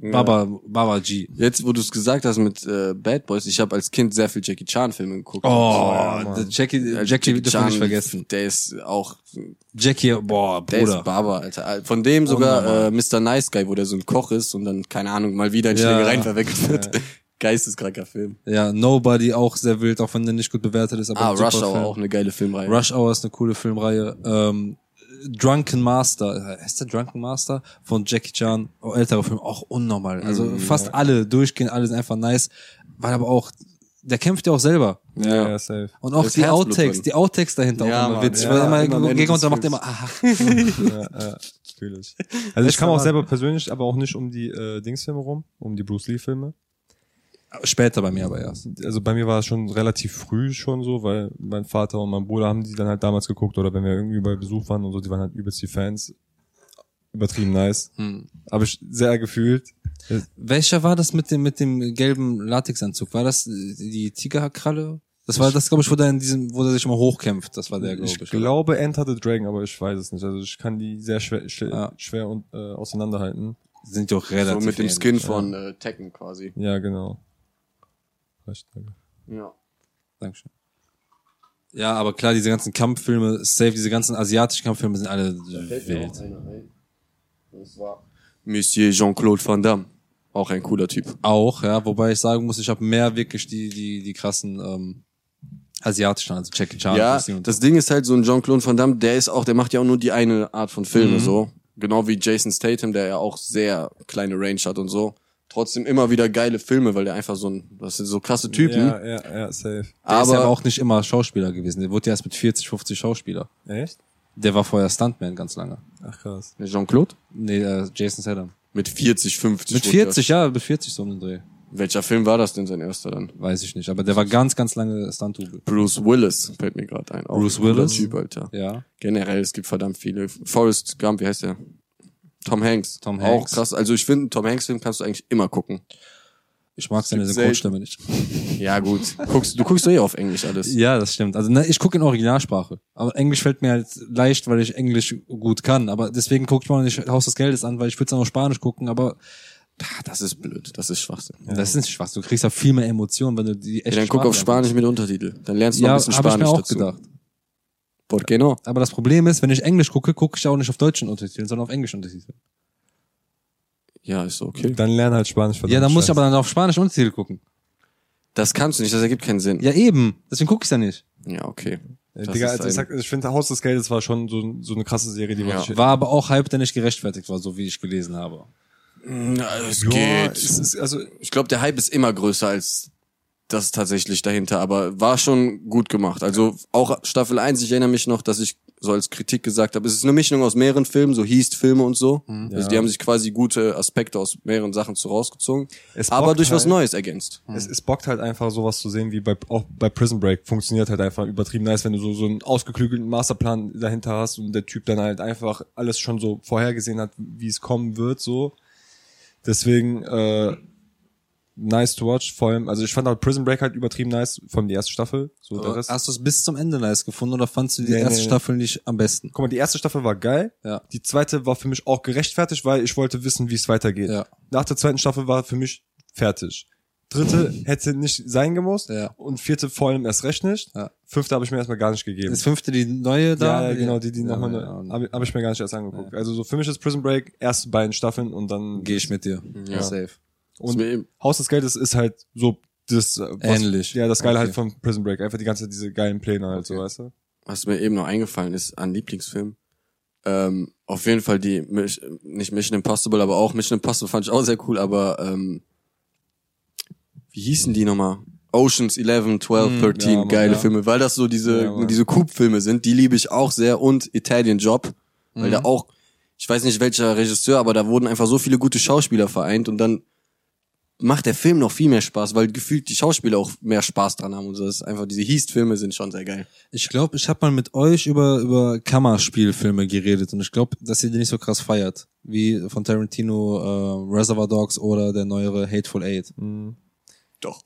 Baba, Baba G. Jetzt, wo du es gesagt hast mit äh, Bad Boys, ich habe als Kind sehr viel Jackie Chan Filme geguckt. Oh, ja, Mann. der Jackie, Jackie, dürfen wir nicht vergessen. Der ist auch, Jackie, boah, der Bruder. ist Barber, Alter. Von dem sogar äh, Unnormal. Mr. Nice Guy, wo der so ein Koch ist und dann, keine Ahnung, mal wieder in Ja. Schlägereien verwickelt wird. Geisteskranker Film. Ja, Nobody auch sehr wild, auch wenn der nicht gut bewertet ist. Aber Ah, Rush Hour auch eine geile Filmreihe. Rush Hour ist eine coole Filmreihe. Ähm, Drunken Master, heißt der Drunken Master? Von Jackie Chan, oh, älterer Film, auch unnormal. Also Mm, fast alle durchgehen, alle sind einfach nice. Weil aber auch, der kämpft ja auch selber. Ja, Ja. ja, safe. Und auch die Herzblut Outtakes, drin. die Outtakes dahinter Ja, auch immer Mann, witzig. ja, weil immer immer gegen dann macht er immer, aha. ja, ja, natürlich. Also ich kam auch selber persönlich, aber auch nicht um die äh, Dingsfilme rum, um die Bruce Lee Filme. Später bei mir aber erst. Also bei mir war es schon relativ früh schon so, weil mein Vater und mein Bruder haben die dann halt damals geguckt oder wenn wir irgendwie bei Besuch waren und so, die waren halt übelst die Fans. Übertrieben nice. Hm. Habe ich sehr gefühlt. Welcher war das mit dem, mit dem gelben Latexanzug? War das die Tigerkralle? Das war das, glaube ich, wo der in diesem, wo der sich immer hochkämpft. Das war der, glaube Ich ich. glaube Enter the Dragon, aber ich weiß es nicht. Also ich kann die sehr schwer, schwer, Ja. schwer und, äh, auseinanderhalten. Sind ja auch so relativ mit dem ähnlich, Skin ja. von äh, Tekken quasi. Ja, genau. Danke. Ja. Dankeschön. Ja, aber klar, diese ganzen Kampffilme, safe, diese ganzen asiatischen Kampffilme sind alle wild. Monsieur Jean-Claude Van Damme. Auch ein cooler Typ. Auch, ja, wobei ich sagen muss, ich habe mehr wirklich die, die, die krassen ähm, Asiatisch, also Jackie Chan. Ja, das Ding ist halt so ein Jean-Claude Van Damme, der ist auch, der macht ja auch nur die eine Art von Filme so. Genau wie Jason Statham, der ja auch sehr kleine Range hat und so. Trotzdem immer wieder geile Filme, weil der einfach so ein, das sind so krasse Typen. Ja, ja, ja, safe. Der ist aber aber auch nicht immer Schauspieler gewesen. Der wurde ja erst mit 40, 50 Schauspieler. Echt? Der war vorher Stuntman ganz lange. Ach krass. Jean-Claude? Nee, äh, Jason Statham. Mit 40, 50. Mit wurde 40, ja, mit 40 so um den Dreh. Welcher Film war das denn sein erster dann? Weiß ich nicht. Aber der war ganz, ganz lange Stunt-Double. Bruce Willis, fällt mir gerade ein. Auch Bruce ein Willis? Typ, Alter. Ja. Generell, es gibt verdammt viele. Forrest Gump, wie heißt der? Tom Hanks. Tom Auch Hanks. krass. Also ich finde, Tom Hanks Film kannst du eigentlich immer gucken. Ich mag seine Synchronstimme nicht. Ja, gut. Guckst, du guckst doch eh auf Englisch alles. Ja, das stimmt. Also ne, ich gucke in Originalsprache. Aber Englisch fällt mir halt leicht, weil ich Englisch gut kann. Aber deswegen gucke ich mal nicht Haus des Geldes an, weil ich würde dann auf Spanisch gucken. Aber Ah, Das ist blöd. Das ist Schwachsinn. das ist nicht Spaß. Du kriegst ja viel mehr Emotionen, wenn du die Ja, echte dann guck auf Spanisch mit Untertitel. Dann lernst du noch Ja, ein bisschen habe ich Spanisch mir auch dazu. gedacht. Por qué no? Aber das Problem ist, wenn ich Englisch gucke, gucke ich auch nicht auf deutschen Untertiteln, sondern auf englischen Untertiteln. Ja, ist okay. Dann lern halt Spanisch. Ja, dann muss ich aber dann auf spanischen Untertitel gucken. Das kannst du nicht, das ergibt keinen Sinn. Ja, eben. Deswegen gucke ich ja nicht. Ja, okay. Ja, Das Digga, also ich, sag, ich finde, Haus des Geldes war schon so, so eine krasse Serie, die Ja. War aber auch Hype, der nicht gerechtfertigt war, so wie ich gelesen habe. Ja, es Ja, geht. es ist, also, Ich glaube, der Hype ist immer größer als das tatsächlich dahinter, aber war schon gut gemacht. Also auch Staffel 1, ich erinnere mich noch, dass ich so als Kritik gesagt habe, es ist eine Mischung aus mehreren Filmen, so Heist-Filme und so. Also die haben sich quasi gute Aspekte aus mehreren Sachen so rausgezogen, aber durch was halt- Neues ergänzt. es, es bockt halt einfach sowas zu sehen, wie bei, auch bei Prison Break funktioniert halt einfach übertrieben nice, wenn du so, so einen ausgeklügelten Masterplan dahinter hast und der Typ dann halt einfach alles schon so vorhergesehen hat, wie es kommen wird, so. Deswegen, äh, nice to watch, vor allem, also ich fand auch Prison Break halt übertrieben nice, vor allem die erste Staffel, so der Rest. Hast du es bis zum Ende nice gefunden oder fandst du die Nee, erste nee, nee. Staffel nicht am besten? Guck mal, die erste Staffel war geil. Ja. Die zweite war für mich auch gerechtfertigt, weil ich wollte wissen, wie es weitergeht. Ja. Nach der zweiten Staffel war für mich fertig. Dritte hätte nicht sein gemusst. Ja. Und vierte vor allem erst recht nicht. Ja. Fünfte habe ich mir erstmal gar nicht gegeben. Das fünfte, die neue da? ja, ja, genau, die, die ja, nochmal, ja, ne, habe hab ich mir gar nicht erst angeguckt. Also so für mich ist Prison Break erste beiden Staffeln und dann Gehe ich mit dir. Ja. Safe. Und eben- Haus des Geldes ist halt so das äh, was, Ähnlich. Ja, das Geile Okay. halt von Prison Break, einfach die ganze Zeit diese geilen Pläne halt so, weißt du? was mir eben noch eingefallen ist an Lieblingsfilm. Ähm, auf jeden Fall die, nicht Mission Impossible, aber auch Mission Impossible fand ich auch sehr cool, aber ähm, wie hießen die nochmal? Oceans 11, 12, Hm, 13, ja, Mann, geile ja. Filme, weil das so diese, Ja, diese Coop-Filme sind, die liebe ich auch sehr und Italian Job, weil Mhm. da auch, ich weiß nicht welcher Regisseur, aber da wurden einfach so viele gute Schauspieler vereint und dann macht der Film noch viel mehr Spaß, weil gefühlt die Schauspieler auch mehr Spaß dran haben und so. Das ist einfach, diese Heist-Filme sind schon sehr geil. Ich glaube, ich habe mal mit euch über, über Kammerspielfilme geredet und ich glaube, dass ihr die nicht so krass feiert. Wie von Tarantino äh, Reservoir Dogs oder der neuere Hateful Eight. Doch.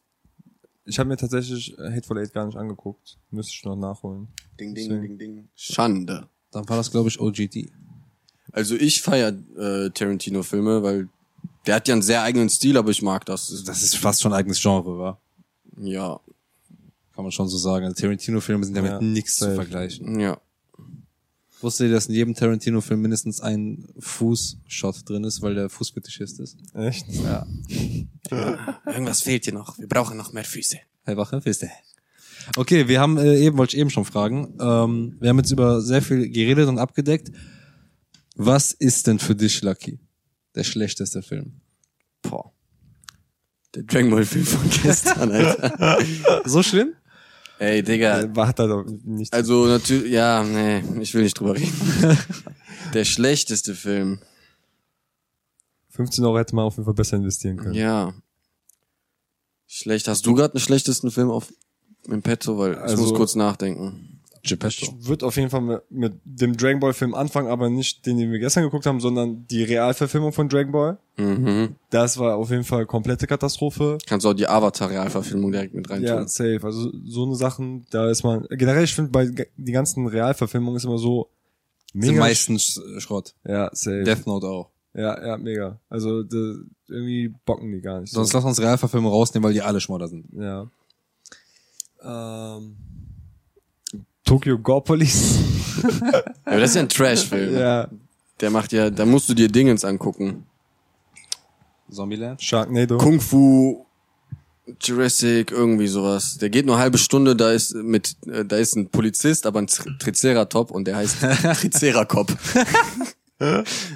Ich habe mir tatsächlich äh, Hateful Eight gar nicht angeguckt. Müsste ich noch nachholen. Ding, ding, Deswegen. ding, ding. Schande. Dann war das, glaube ich, OGD. Also ich feier äh, Tarantino-Filme, weil der hat ja einen sehr eigenen Stil, aber ich mag das. Das ist fast schon ein eigenes Genre, wa? ja, Kann man schon so sagen. Also Tarantino-Filme sind ja, Ja, mit nichts zu vergleichen. ja. Wusstet ihr, dass in jedem Tarantino-Film mindestens ein Fußshot drin ist, weil der Fußfetischist ist? Echt? Ja. Irgendwas fehlt hier noch. Wir brauchen noch mehr Füße. Hey, wache, Füße. Okay, wir haben äh, eben, wollte ich eben schon fragen, ähm, wir haben jetzt über sehr viel geredet und abgedeckt. Was ist denn für dich, Lucky, der schlechteste Film? Boah. Der Dragon Ball Film von gestern, Alter. So schlimm? Ey, Digga. War er doch nicht. Also natürlich, ja, nee, ich will nicht drüber reden. Der schlechteste Film. 15 Euro hätte man auf jeden Fall besser investieren können. Ja. Schlecht. Hast du gerade einen schlechtesten Film auf im Petto? Weil ich Also- muss kurz nachdenken. Geppetto. Ich würde auf jeden Fall mit, mit dem Dragon Ball Film anfangen, aber nicht den, den wir gestern geguckt haben, sondern die Realverfilmung von Dragon Ball. Mhm. Das war auf jeden Fall komplette Katastrophe. Kannst auch die Avatar-Realverfilmung direkt mit reintun. Ja, safe. Also so eine Sachen, da ist man. Generell, ich finde bei die ganzen Realverfilmungen ist immer so Sind mega. meistens äh, Schrott. ja, safe. Death Note auch. Ja, ja, mega. Also da, irgendwie bocken die gar nicht. Sonst so. lass uns Realverfilme rausnehmen, weil die alle Schmodder sind. Ja. Ähm, Tokyo Gore Police. Ja, aber das ist ja ein Trash-Film. ja. Der macht ja, da musst du dir Dingens angucken. Zombieland? Sharknado. Kung Fu Jurassic, irgendwie sowas. Der geht nur eine halbe Stunde, da ist mit, äh, da ist ein Polizist, aber ein Tri- Triceratop und der heißt Triceracop.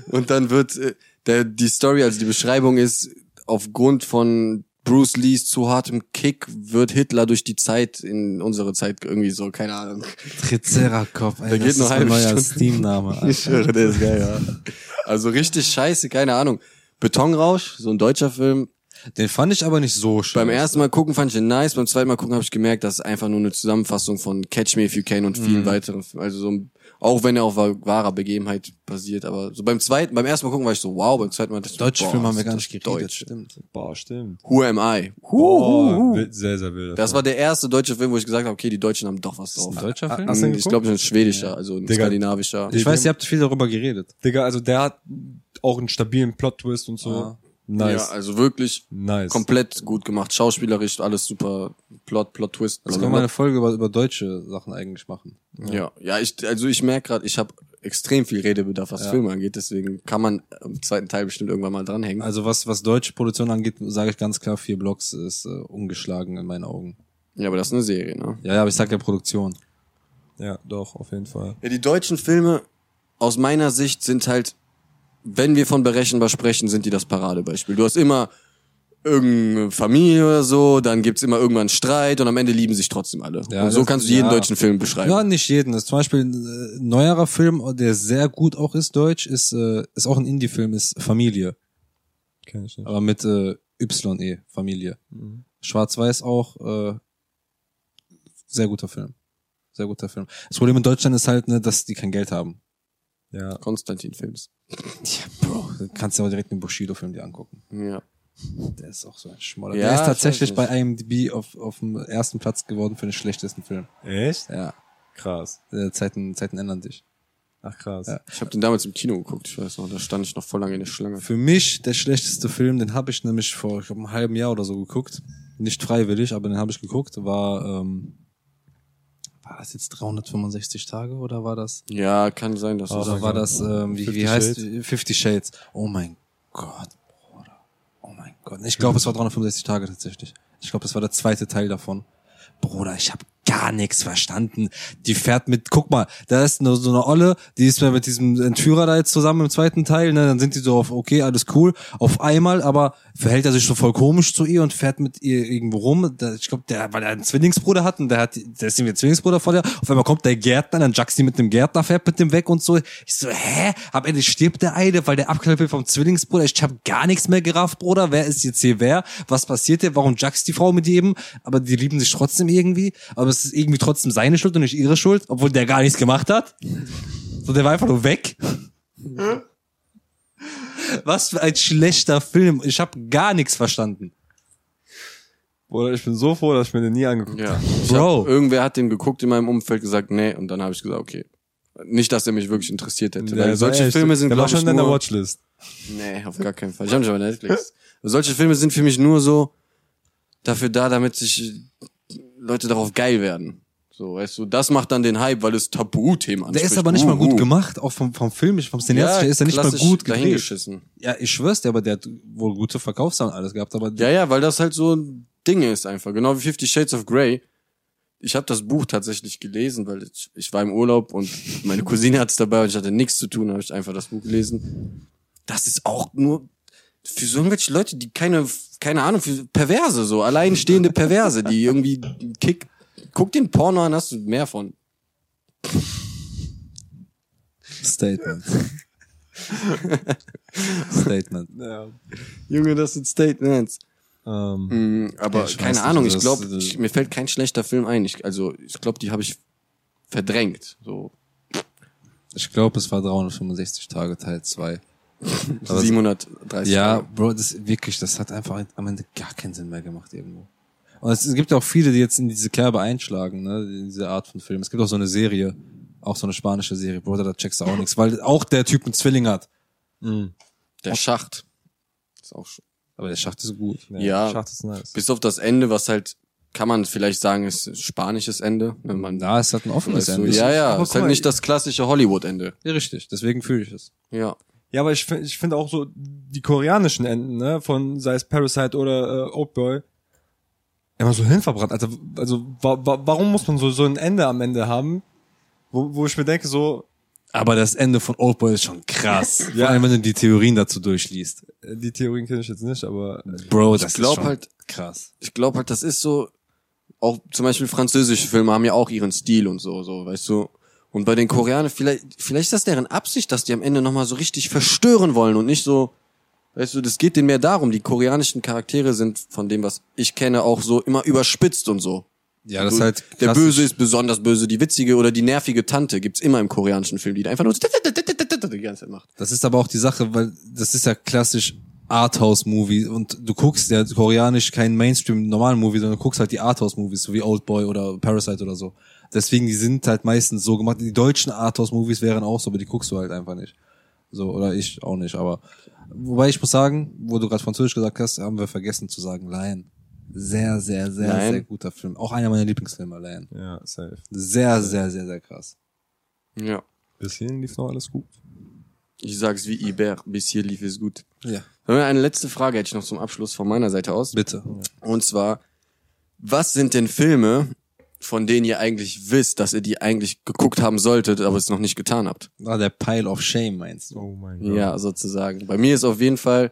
und dann wird äh, der, die Story, also die Beschreibung ist, aufgrund von Bruce Lees zu hartem Kick wird Hitler durch die Zeit in unsere Zeit irgendwie so, keine Ahnung. Triceracop, ey, das geht nur ist halbe neuer. Steam-Name. Ich schwöre, der ist geil, ja. Also richtig scheiße, keine Ahnung. Betonrausch, so ein deutscher Film. Den fand ich aber nicht so schön. Beim ersten Mal gucken fand ich den nice, beim zweiten Mal gucken habe ich gemerkt, das ist einfach nur eine Zusammenfassung von Catch Me If You Can und vielen Mhm. weiteren. Filmen. Also so, ein- auch wenn er auf wahr- wahrer Begebenheit basiert, aber so beim zweiten, beim ersten Mal gucken war ich so, wow, beim zweiten Mal dachte ich so, Deutsche boah, Filme haben wir ist gar nicht geredet, Deutsch. stimmt. Boah, stimmt. Who Am I? Oh, wild, sehr, sehr wild. Das war der erste deutsche Film, wo ich gesagt habe, okay, die Deutschen haben doch was drauf. Ein deutscher Film? Hast du den Ich glaube, ein schwedischer, also ein Digga. skandinavischer. Ich weiß, ihr habt viel darüber geredet. Digga, also der hat auch einen stabilen Plot-Twist und so. Ah. Nice. Ja, also wirklich nice. komplett gut gemacht. Schauspielerisch, alles super. Plot, Plot Twist. Das können wir eine Folge über, über deutsche Sachen eigentlich machen. Ja, ja, ich, also ich merke gerade, ich habe extrem viel Redebedarf, was Ja. Filme angeht, deswegen kann man im zweiten Teil bestimmt irgendwann mal dranhängen. Also was, was deutsche Produktion angeht, sage ich ganz klar, vier Blocks ist äh, ungeschlagen in meinen Augen. Ja, aber das ist eine Serie, ne? Ja, ja, aber ich sag ja Produktion. Ja, doch, auf jeden Fall. Ja, die deutschen Filme aus meiner Sicht sind halt, wenn wir von berechenbar sprechen, sind die das Paradebeispiel. Du hast immer irgendeine Familie oder so, dann gibt's immer irgendwann einen Streit und am Ende lieben sich trotzdem alle. Ja, und so das- kannst du jeden ja. deutschen Film beschreiben. Ja, nicht jeden. Das ist zum Beispiel ein äh, neuerer Film, der sehr gut auch ist, deutsch, ist, äh, ist auch ein Indie-Film, ist Familie. Kenn ich nicht. Aber mit äh, YE, Familie. Mhm. Schwarz-Weiß auch, äh, sehr guter Film. Sehr guter Film. Das Problem in Deutschland ist halt, ne, dass die kein Geld haben. Ja. Konstantin-Films. Ja, Bro, du kannst dir aber direkt den Bushido-Film dir angucken. Ja. Der ist auch so ein Schmoller. Ja, der ist ich tatsächlich bei IMDb auf, auf dem ersten Platz geworden für den schlechtesten Film. Echt? Ja, Krass. äh, Zeiten, Zeiten ändern sich. Ach, krass. Ja. Ich habe den damals im Kino geguckt, ich weiß noch, da stand ich noch voll lange in der Schlange. Für mich der schlechteste Film, den habe ich nämlich vor ich glaub, einem halben Jahr oder so geguckt. Nicht freiwillig, aber den habe ich geguckt. War ähm, war das jetzt 365 Tage oder war das? Ja, kann sein, dass Oh, das Oder war das ähm, wie, wie heißt Shades? Fifty Shades? Oh mein Gott, Bruder. Oh mein Gott. Ich glaube, es war 365 Tage tatsächlich. Ich glaube, das war der zweite Teil davon. Bruder, ich habe gar nichts verstanden. Die fährt mit, guck mal, da ist nur so eine Olle, die ist mit diesem Entführer da jetzt zusammen im zweiten Teil, ne, dann sind die so auf, okay, alles cool, auf einmal, aber verhält er sich so voll komisch zu ihr und fährt mit ihr irgendwo rum. Ich glaube, der, weil er einen Zwillingsbruder hat und der hat, der ist irgendwie Zwillingsbruder von der, auf einmal kommt der Gärtner, dann jackt sie mit dem Gärtner, fährt mit dem weg und so. Ich so, hä? Am Ende stirbt der eine, weil der abknallt vom Zwillingsbruder. Ich hab gar nichts mehr gerafft, Bruder. Wer ist jetzt hier wer? Was passiert hier? Warum jackst die Frau mit jedem? Aber die lieben sich trotzdem irgendwie. Aber es ist irgendwie trotzdem seine Schuld und nicht ihre Schuld, obwohl der gar nichts gemacht hat. So, der war einfach nur weg. Was für ein schlechter Film. Ich habe gar nichts verstanden. Bruder, ich bin so froh, dass ich mir den nie angeguckt Ja. Ich Bro. Hab, irgendwer hat den geguckt in meinem Umfeld gesagt, nee, und dann habe ich gesagt, okay. Nicht, dass er mich wirklich interessiert hätte. habe. weil solche Filme sind, der war glaube ich, schon in nur, Watchlist. Nee, auf gar keinen Fall. Ich habe nicht auf Netflix. solche Filme sind für mich nur so dafür da, damit sich Leute darauf geil werden. So, weißt du, das macht dann den Hype, weil es Tabuthemen anspricht. Der ist aber nicht mal gut Uh, uh. gemacht, auch vom, vom Film, vom Cineast, der ist ja nicht mal gut dahingeschissen. Ja, ich schwör's dir, aber der hat wohl gute Verkaufszahlen alles gehabt, aber Ja, ja, weil das halt so ein Ding ist einfach. Genau wie Fifty Shades of Grey. Ich habe das Buch tatsächlich gelesen, weil ich, ich war im Urlaub und meine Cousine hat es dabei und ich hatte nichts zu tun, habe ich einfach das Buch gelesen. Das ist auch nur für so irgendwelche Leute, die keine, keine Ahnung, für Perverse, so alleinstehende Perverse, die irgendwie Kick. Guck den Porno an, hast du mehr von. Statement. Statement. Ja. Junge, das sind Statements. Ähm, Mm, aber Ja, keine nicht, Ahnung, ich glaube, das- mir fällt kein schlechter Film ein. Ich, also ich glaube, die habe ich verdrängt. So Ich glaube, es war 365 Tage Teil 2. Aber- 730. Ja, Tage. Bro, das wirklich, das hat einfach am Ende gar keinen Sinn mehr gemacht irgendwo. Und es, es gibt auch viele, die jetzt in diese Kerbe einschlagen, ne, in diese Art von Film. Es gibt auch so eine Serie, auch so eine spanische Serie, Bruder, da checkst du auch nichts, weil auch der Typ einen Zwilling hat. Der Schacht. Ist auch schon. Aber der Schacht ist gut. Ja. Schacht ist nice. Bis auf das Ende, was halt, kann man vielleicht sagen, ist spanisches Ende. Wenn man Da ist halt ein offenes Ende. ja, ja, Aber ist halt nicht das klassische Hollywood-Ende. Ja, richtig, deswegen fühle ich es. Ja. Ja, aber ich finde ich finde auch so die koreanischen Enden, ne, von sei es Parasite oder äh, Oldboy, immer so hinverbrannt. Also, also wa wa warum muss man so, so ein Ende am Ende haben, wo, wo ich mir denke, so, Aber das Ende von Oldboy ist schon krass. Ja. Vor allem, wenn du die Theorien dazu durchliest. äh, die Theorien kenne ich jetzt nicht, aber Bro, das glaub ist schon halt- krass. Ich glaube halt, das ist so, auch zum Beispiel französische Filme haben ja auch ihren Stil und so, so, weißt du. Und bei den Koreanern, vielleicht, vielleicht ist das deren Absicht, dass die am Ende nochmal so richtig verstören wollen und nicht so, weißt du, das geht denen mehr darum. Die koreanischen Charaktere sind von dem, was ich kenne, auch so immer überspitzt und so. Ja, das ist halt Der klassisch. Böse ist besonders böse, die witzige oder die nervige Tante gibt's immer im koreanischen Film, die da einfach nur die ganze Zeit macht. Das ist aber auch die Sache, weil das ist ja klassisch Arthouse-Movie und du guckst ja koreanisch keinen Mainstream-normalen Movie, sondern du guckst halt die Arthouse-Movies, so wie Oldboy oder Parasite oder so. Deswegen, die sind halt meistens so gemacht. Die deutschen Arthouse-Movies wären auch so, aber die guckst du halt einfach nicht. So, oder ich auch nicht, aber wobei ich muss sagen, wo du gerade Französisch gesagt hast, haben wir vergessen zu sagen, Lion. Sehr, sehr, sehr, Lion? sehr guter Film. Auch einer meiner Lieblingsfilme, Lion. ja, safe. Sehr, sehr, sehr, sehr krass. Ja. Bis hierhin lief noch alles gut. Ich sag's wie Iber, bis hier lief es gut. Ja. Eine letzte Frage hätte ich noch zum Abschluss von meiner Seite aus. Bitte. Und zwar, was sind denn Filme, von denen ihr eigentlich wisst, dass ihr die eigentlich geguckt haben solltet, aber es noch nicht getan habt? Ah, der Pile of Shame meinst du? Oh mein Ja, sozusagen. Bei mir ist auf jeden Fall,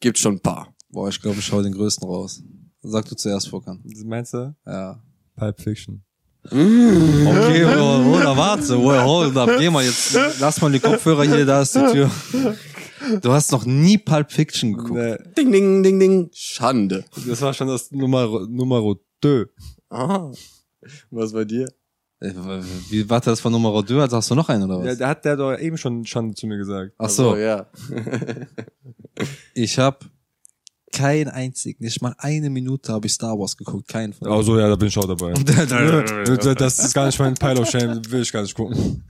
gibt schon ein paar. Boah, ich glaube, ich schau den größten raus. Sag du zuerst, Vorkan. Meinst du? Ja. Pulp Fiction. Okay, Bro, Bruder, warte. Hold up. Geh mal jetzt. Lass mal die Kopfhörer hier, da ist die Tür. Du hast noch nie Pulp Fiction geguckt. Nee, Ding, ding, ding, ding. Schande. das war schon das Nummer, Nummer 2. Ah. Was bei dir? Äh, Wie, warte, das war Nummer 2, also hast du noch einen oder was? Ja, der hat der doch eben schon Schande zu mir gesagt. Ach so, Also, ja. ich habe kein einzig, nicht mal eine Minute habe ich Star Wars geguckt, keinen von Also ja, da bin ich auch dabei. das ist gar nicht mein Pile of Shame, will ich gar nicht gucken.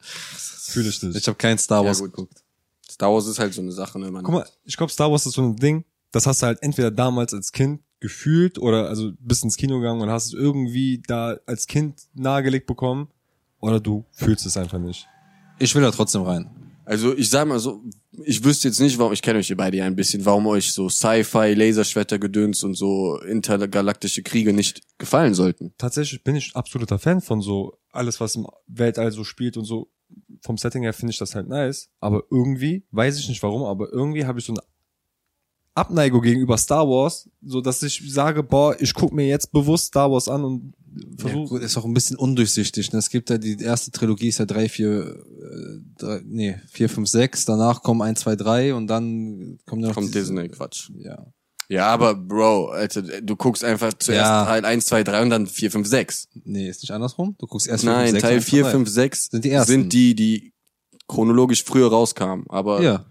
Fühle ich nicht. Ich habe kein Star Ja, Wars gut. geguckt. Star Wars ist halt so eine Sache, ne? Man, Guck mal, ich glaube, Star Wars ist so ein Ding, das hast du halt entweder damals als Kind gefühlt oder also bist ins Kino gegangen und hast es irgendwie da als Kind nahegelegt bekommen oder du fühlst es einfach nicht. Ich will da trotzdem rein. Also ich sag mal so, ich wüsste jetzt nicht, warum, ich kenne euch hier beide ja ein bisschen, warum euch so Sci-Fi, Laserschwerter, Gedöns und so intergalaktische Kriege nicht gefallen sollten. Tatsächlich bin ich absoluter Fan von so alles, was im Weltall so spielt und so. Vom Setting her finde ich das halt nice. Aber irgendwie, weiß ich nicht warum, aber irgendwie habe ich so eine Abneigung gegenüber Star Wars, so dass ich sage, boah, ich guck mir jetzt bewusst Star Wars an und Ja, versuche. gut, ist auch ein bisschen undurchsichtig. Ne? Es gibt ja die erste Trilogie ist ja drei, vier, äh, drei, nee, vier, fünf, sechs. Danach kommen eins, zwei, drei und dann kommen ja noch Kommt diese- Disney, Quatsch. Ja. Ja, aber Bro, Alter, du guckst einfach zuerst Ja. Teil 1, 2, 3 und dann 4, 5, 6. Nee, ist nicht andersrum. Du guckst erst Nein, fünf, sechs, Teil eins, 4, drei. 5, 6 Sind die ersten. sind die, die chronologisch früher rauskamen. Aber Ja.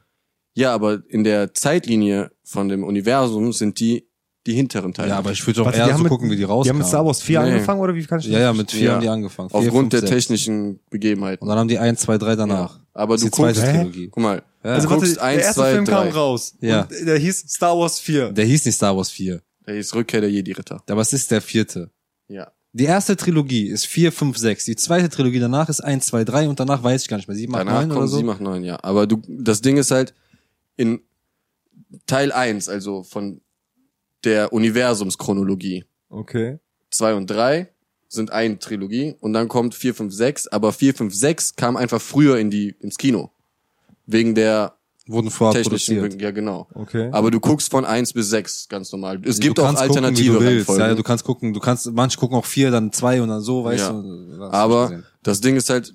Ja, aber in der Zeitlinie von dem Universum sind die die hinteren Teile. Ja, aber ich würde Warte, eher die so haben mit- gucken, wie die Die rauskamen. haben mit Star Wars 4 Nee. angefangen oder wie kann ich Ja, ja, mit vier Ja. haben die angefangen. Vier, aufgrund fünf, der sechs. technischen Begebenheiten. Und dann haben die eins, zwei, drei danach. Ja. Aber Das du ist die zweite guckst? Trilogie. guck mal, Ja. Also du warte, guckst der 1, erste 2, Film kam 3. raus. Ja. Und der hieß Star Wars 4. Der hieß nicht Star Wars 4. Der ist Rückkehr der Jedi-Ritter. Aber es ist der vierte. Ja. Die erste Trilogie ist 4, 5, 6. Die zweite Trilogie danach ist 1, 2, 3 und danach weiß ich gar nicht mehr. 7, 8, Danach 9 oder kommt so. 7, 8, 9, ja. Aber du, das Ding ist halt, in Teil 1, also von der Universumschronologie, Okay. 2 und 3 sind eine Trilogie und dann kommt 4, 5, 6, aber 4, 5, 6 kam einfach früher in die, ins Kino. Wegen der Wurden vorher technischen, produziert. ja genau. Okay. Aber du guckst von 1 bis 6 ganz normal. Es gibt auch alternative gucken. Reihenfolgen. Ja, du kannst gucken, du kannst, manche gucken auch vier, dann zwei und dann so, weißt Ja. du. Aber das Ding ist halt,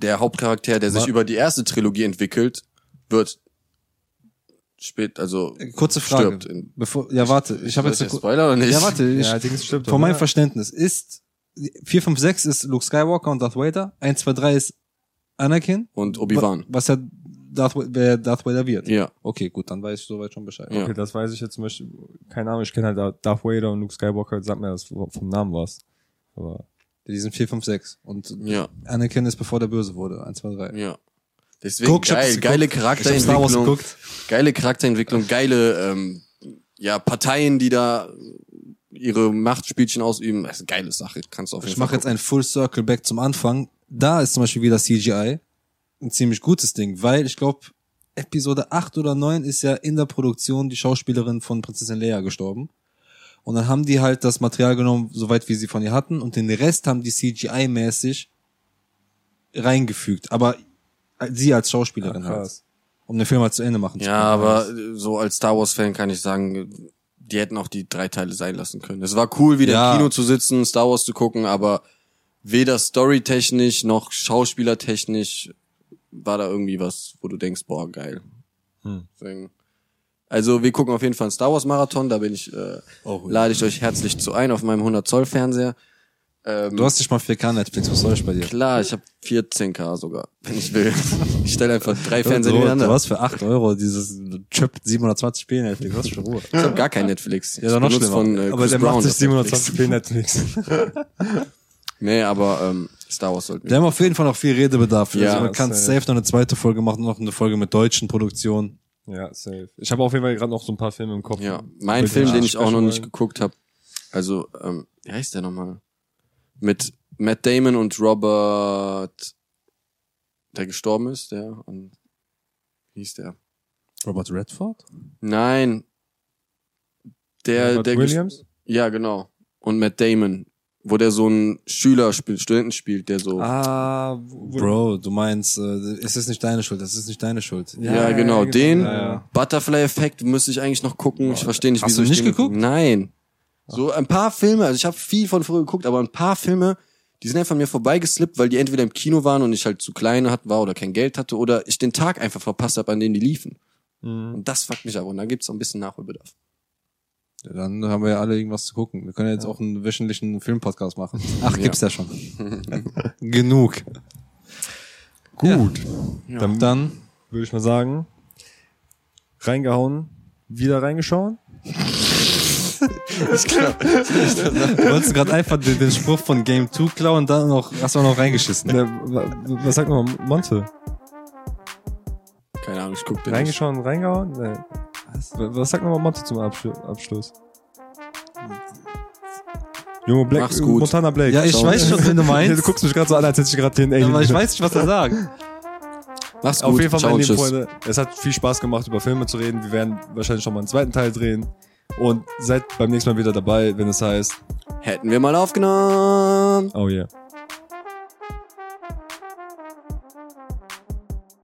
der Hauptcharakter, der sich über die erste Trilogie entwickelt, wird spät, also Äh, Kurze Frage. stirbt. In, Bevor, ja, warte, ich habe jetzt eine ich Spoiler oder nicht? Ja, warte, ich, ja, Dings stimmt. von meinem? Verständnis ist 4, 5, 6 ist Luke Skywalker und Darth Vader, 1, 2, 3 ist Anakin. Und Obi-Wan. Was ja Darth, wer Darth Vader wird. Ja. Okay, gut, dann weiß ich soweit schon Bescheid. Ja. Okay, das weiß ich jetzt zum Beispiel. Keine Ahnung, ich kenne halt Darth Vader und Luke Skywalker, sag mir das vom Namen was. Aber Die sind 4, 5, 6. Und Ja, Anakin ist bevor der böse wurde. 1, 2, 3. ja. Deswegen Guck, geil, geguckt. geile Wars Charakterentwicklung, geguckt. geile Charakterentwicklung, geile ähm, ja Parteien, die da ihre Machtspielchen ausüben. Das ist eine geile Sache. Kannst du auf jeden Ich mache jetzt ein Full Circle Back zum Anfang. Da ist zum Beispiel wieder CGI ein ziemlich gutes Ding, weil ich glaube, Episode 8 oder 9 ist ja in der Produktion die Schauspielerin von Prinzessin Leia gestorben. Und dann haben die halt das Material genommen, soweit wie sie von ihr hatten, und den Rest haben die CGI-mäßig reingefügt. Aber sie als Schauspielerin Ah, halt. Um den Film halt zu Ende machen zu Ja, können. aber äh, so als Star Wars Fan kann ich sagen, die hätten auch die drei Teile sein lassen können. Es war cool, wieder Ja. im Kino zu sitzen, Star Wars zu gucken, aber weder storytechnisch noch schauspielertechnisch war da irgendwie was, wo du denkst, boah, geil. Hm. Deswegen. Also wir gucken auf jeden Fall einen Star Wars Marathon, da bin ich, äh, Oh, ja. lade ich euch herzlich zu ein auf meinem 100 Zoll Fernseher. Ähm, Du hast nicht mal 4K Netflix, was soll ich bei dir? klar, ich habe 14K sogar, wenn ich will. Ich stelle einfach drei Fernseher du, nebeneinander. du hast für 8 Euro dieses Chip 720p Netflix, was für Ruhe. Ich habe gar kein Netflix. Ja, dann noch Ich benutze schlimmer. von, äh, Aber der Brown macht sich das Netflix. 720p Netflix. Nee, aber ähm, Star Wars sollten Wir wir. haben auf jeden Fall noch viel Redebedarf. Ja, also man kann safe. safe noch eine zweite Folge machen, noch eine Folge mit deutschen Produktionen. ja, safe. Ich habe auf jeden Fall gerade noch so ein paar Filme im Kopf. Ja, mein Film, den ich auch noch nicht geguckt habe. Also, ähm, wie heißt der nochmal? Mit Matt Damon und Robert, der gestorben ist, der und wie hieß der? Robert Redford? Nein, der, Robert der Williams? Ja, genau. Und Matt Damon, wo der so einen Schüler spielt, Studenten spielt, der so. Ah, Bro, du meinst, äh, es ist nicht deine Schuld, es ist nicht deine Schuld. Ja, Ja, genau, ja, den ja, ja. Butterfly-Effekt müsste ich eigentlich noch gucken. Ich verstehe nicht, Hast wieso du ich nicht den geguckt? Nein. So ein paar Filme, also ich habe viel von früher geguckt, aber ein paar Filme, die sind einfach an mir vorbeigeslippt, weil die entweder im Kino waren und ich halt zu klein war oder kein Geld hatte oder ich den Tag einfach verpasst habe, an dem die liefen. Mhm. Und das fuckt mich ab und da gibt's auch ein bisschen Nachholbedarf. Ja, dann haben wir ja alle irgendwas zu gucken. Wir können ja jetzt auch einen wöchentlichen Filmpodcast machen. Ach, gibt's ja, schon. Genug. Gut. Ja. Dann, Dann, würde ich mal sagen, reingehauen, wieder reingeschaut. du wolltest gerade einfach den, den Spruch von Game 2 klauen und dann noch, hast du auch noch reingeschissen. Ja, wa- was sagt nochmal Monte? Keine Ahnung, ich guck nicht. Reingeschaut und reingehauen? Nee. Was, was sagt nochmal Monte zum Abschlu- Abschluss? Junge Black, Mach's gut. Montana Blake. Ja, ich Ciao. weiß schon, wen du meinst. du guckst mich gerade so an, als hätte ich gerade den Alien. aber ich weiß nicht, was er sagt. Mach's gut. Auf jeden Fall, meine lieben. Freunde, es hat viel Spaß gemacht, über Filme zu reden. Wir werden wahrscheinlich schon mal einen zweiten Teil drehen. Und seid beim nächsten Mal wieder dabei, wenn es heißt, Hätten wir mal aufgenommen. oh yeah.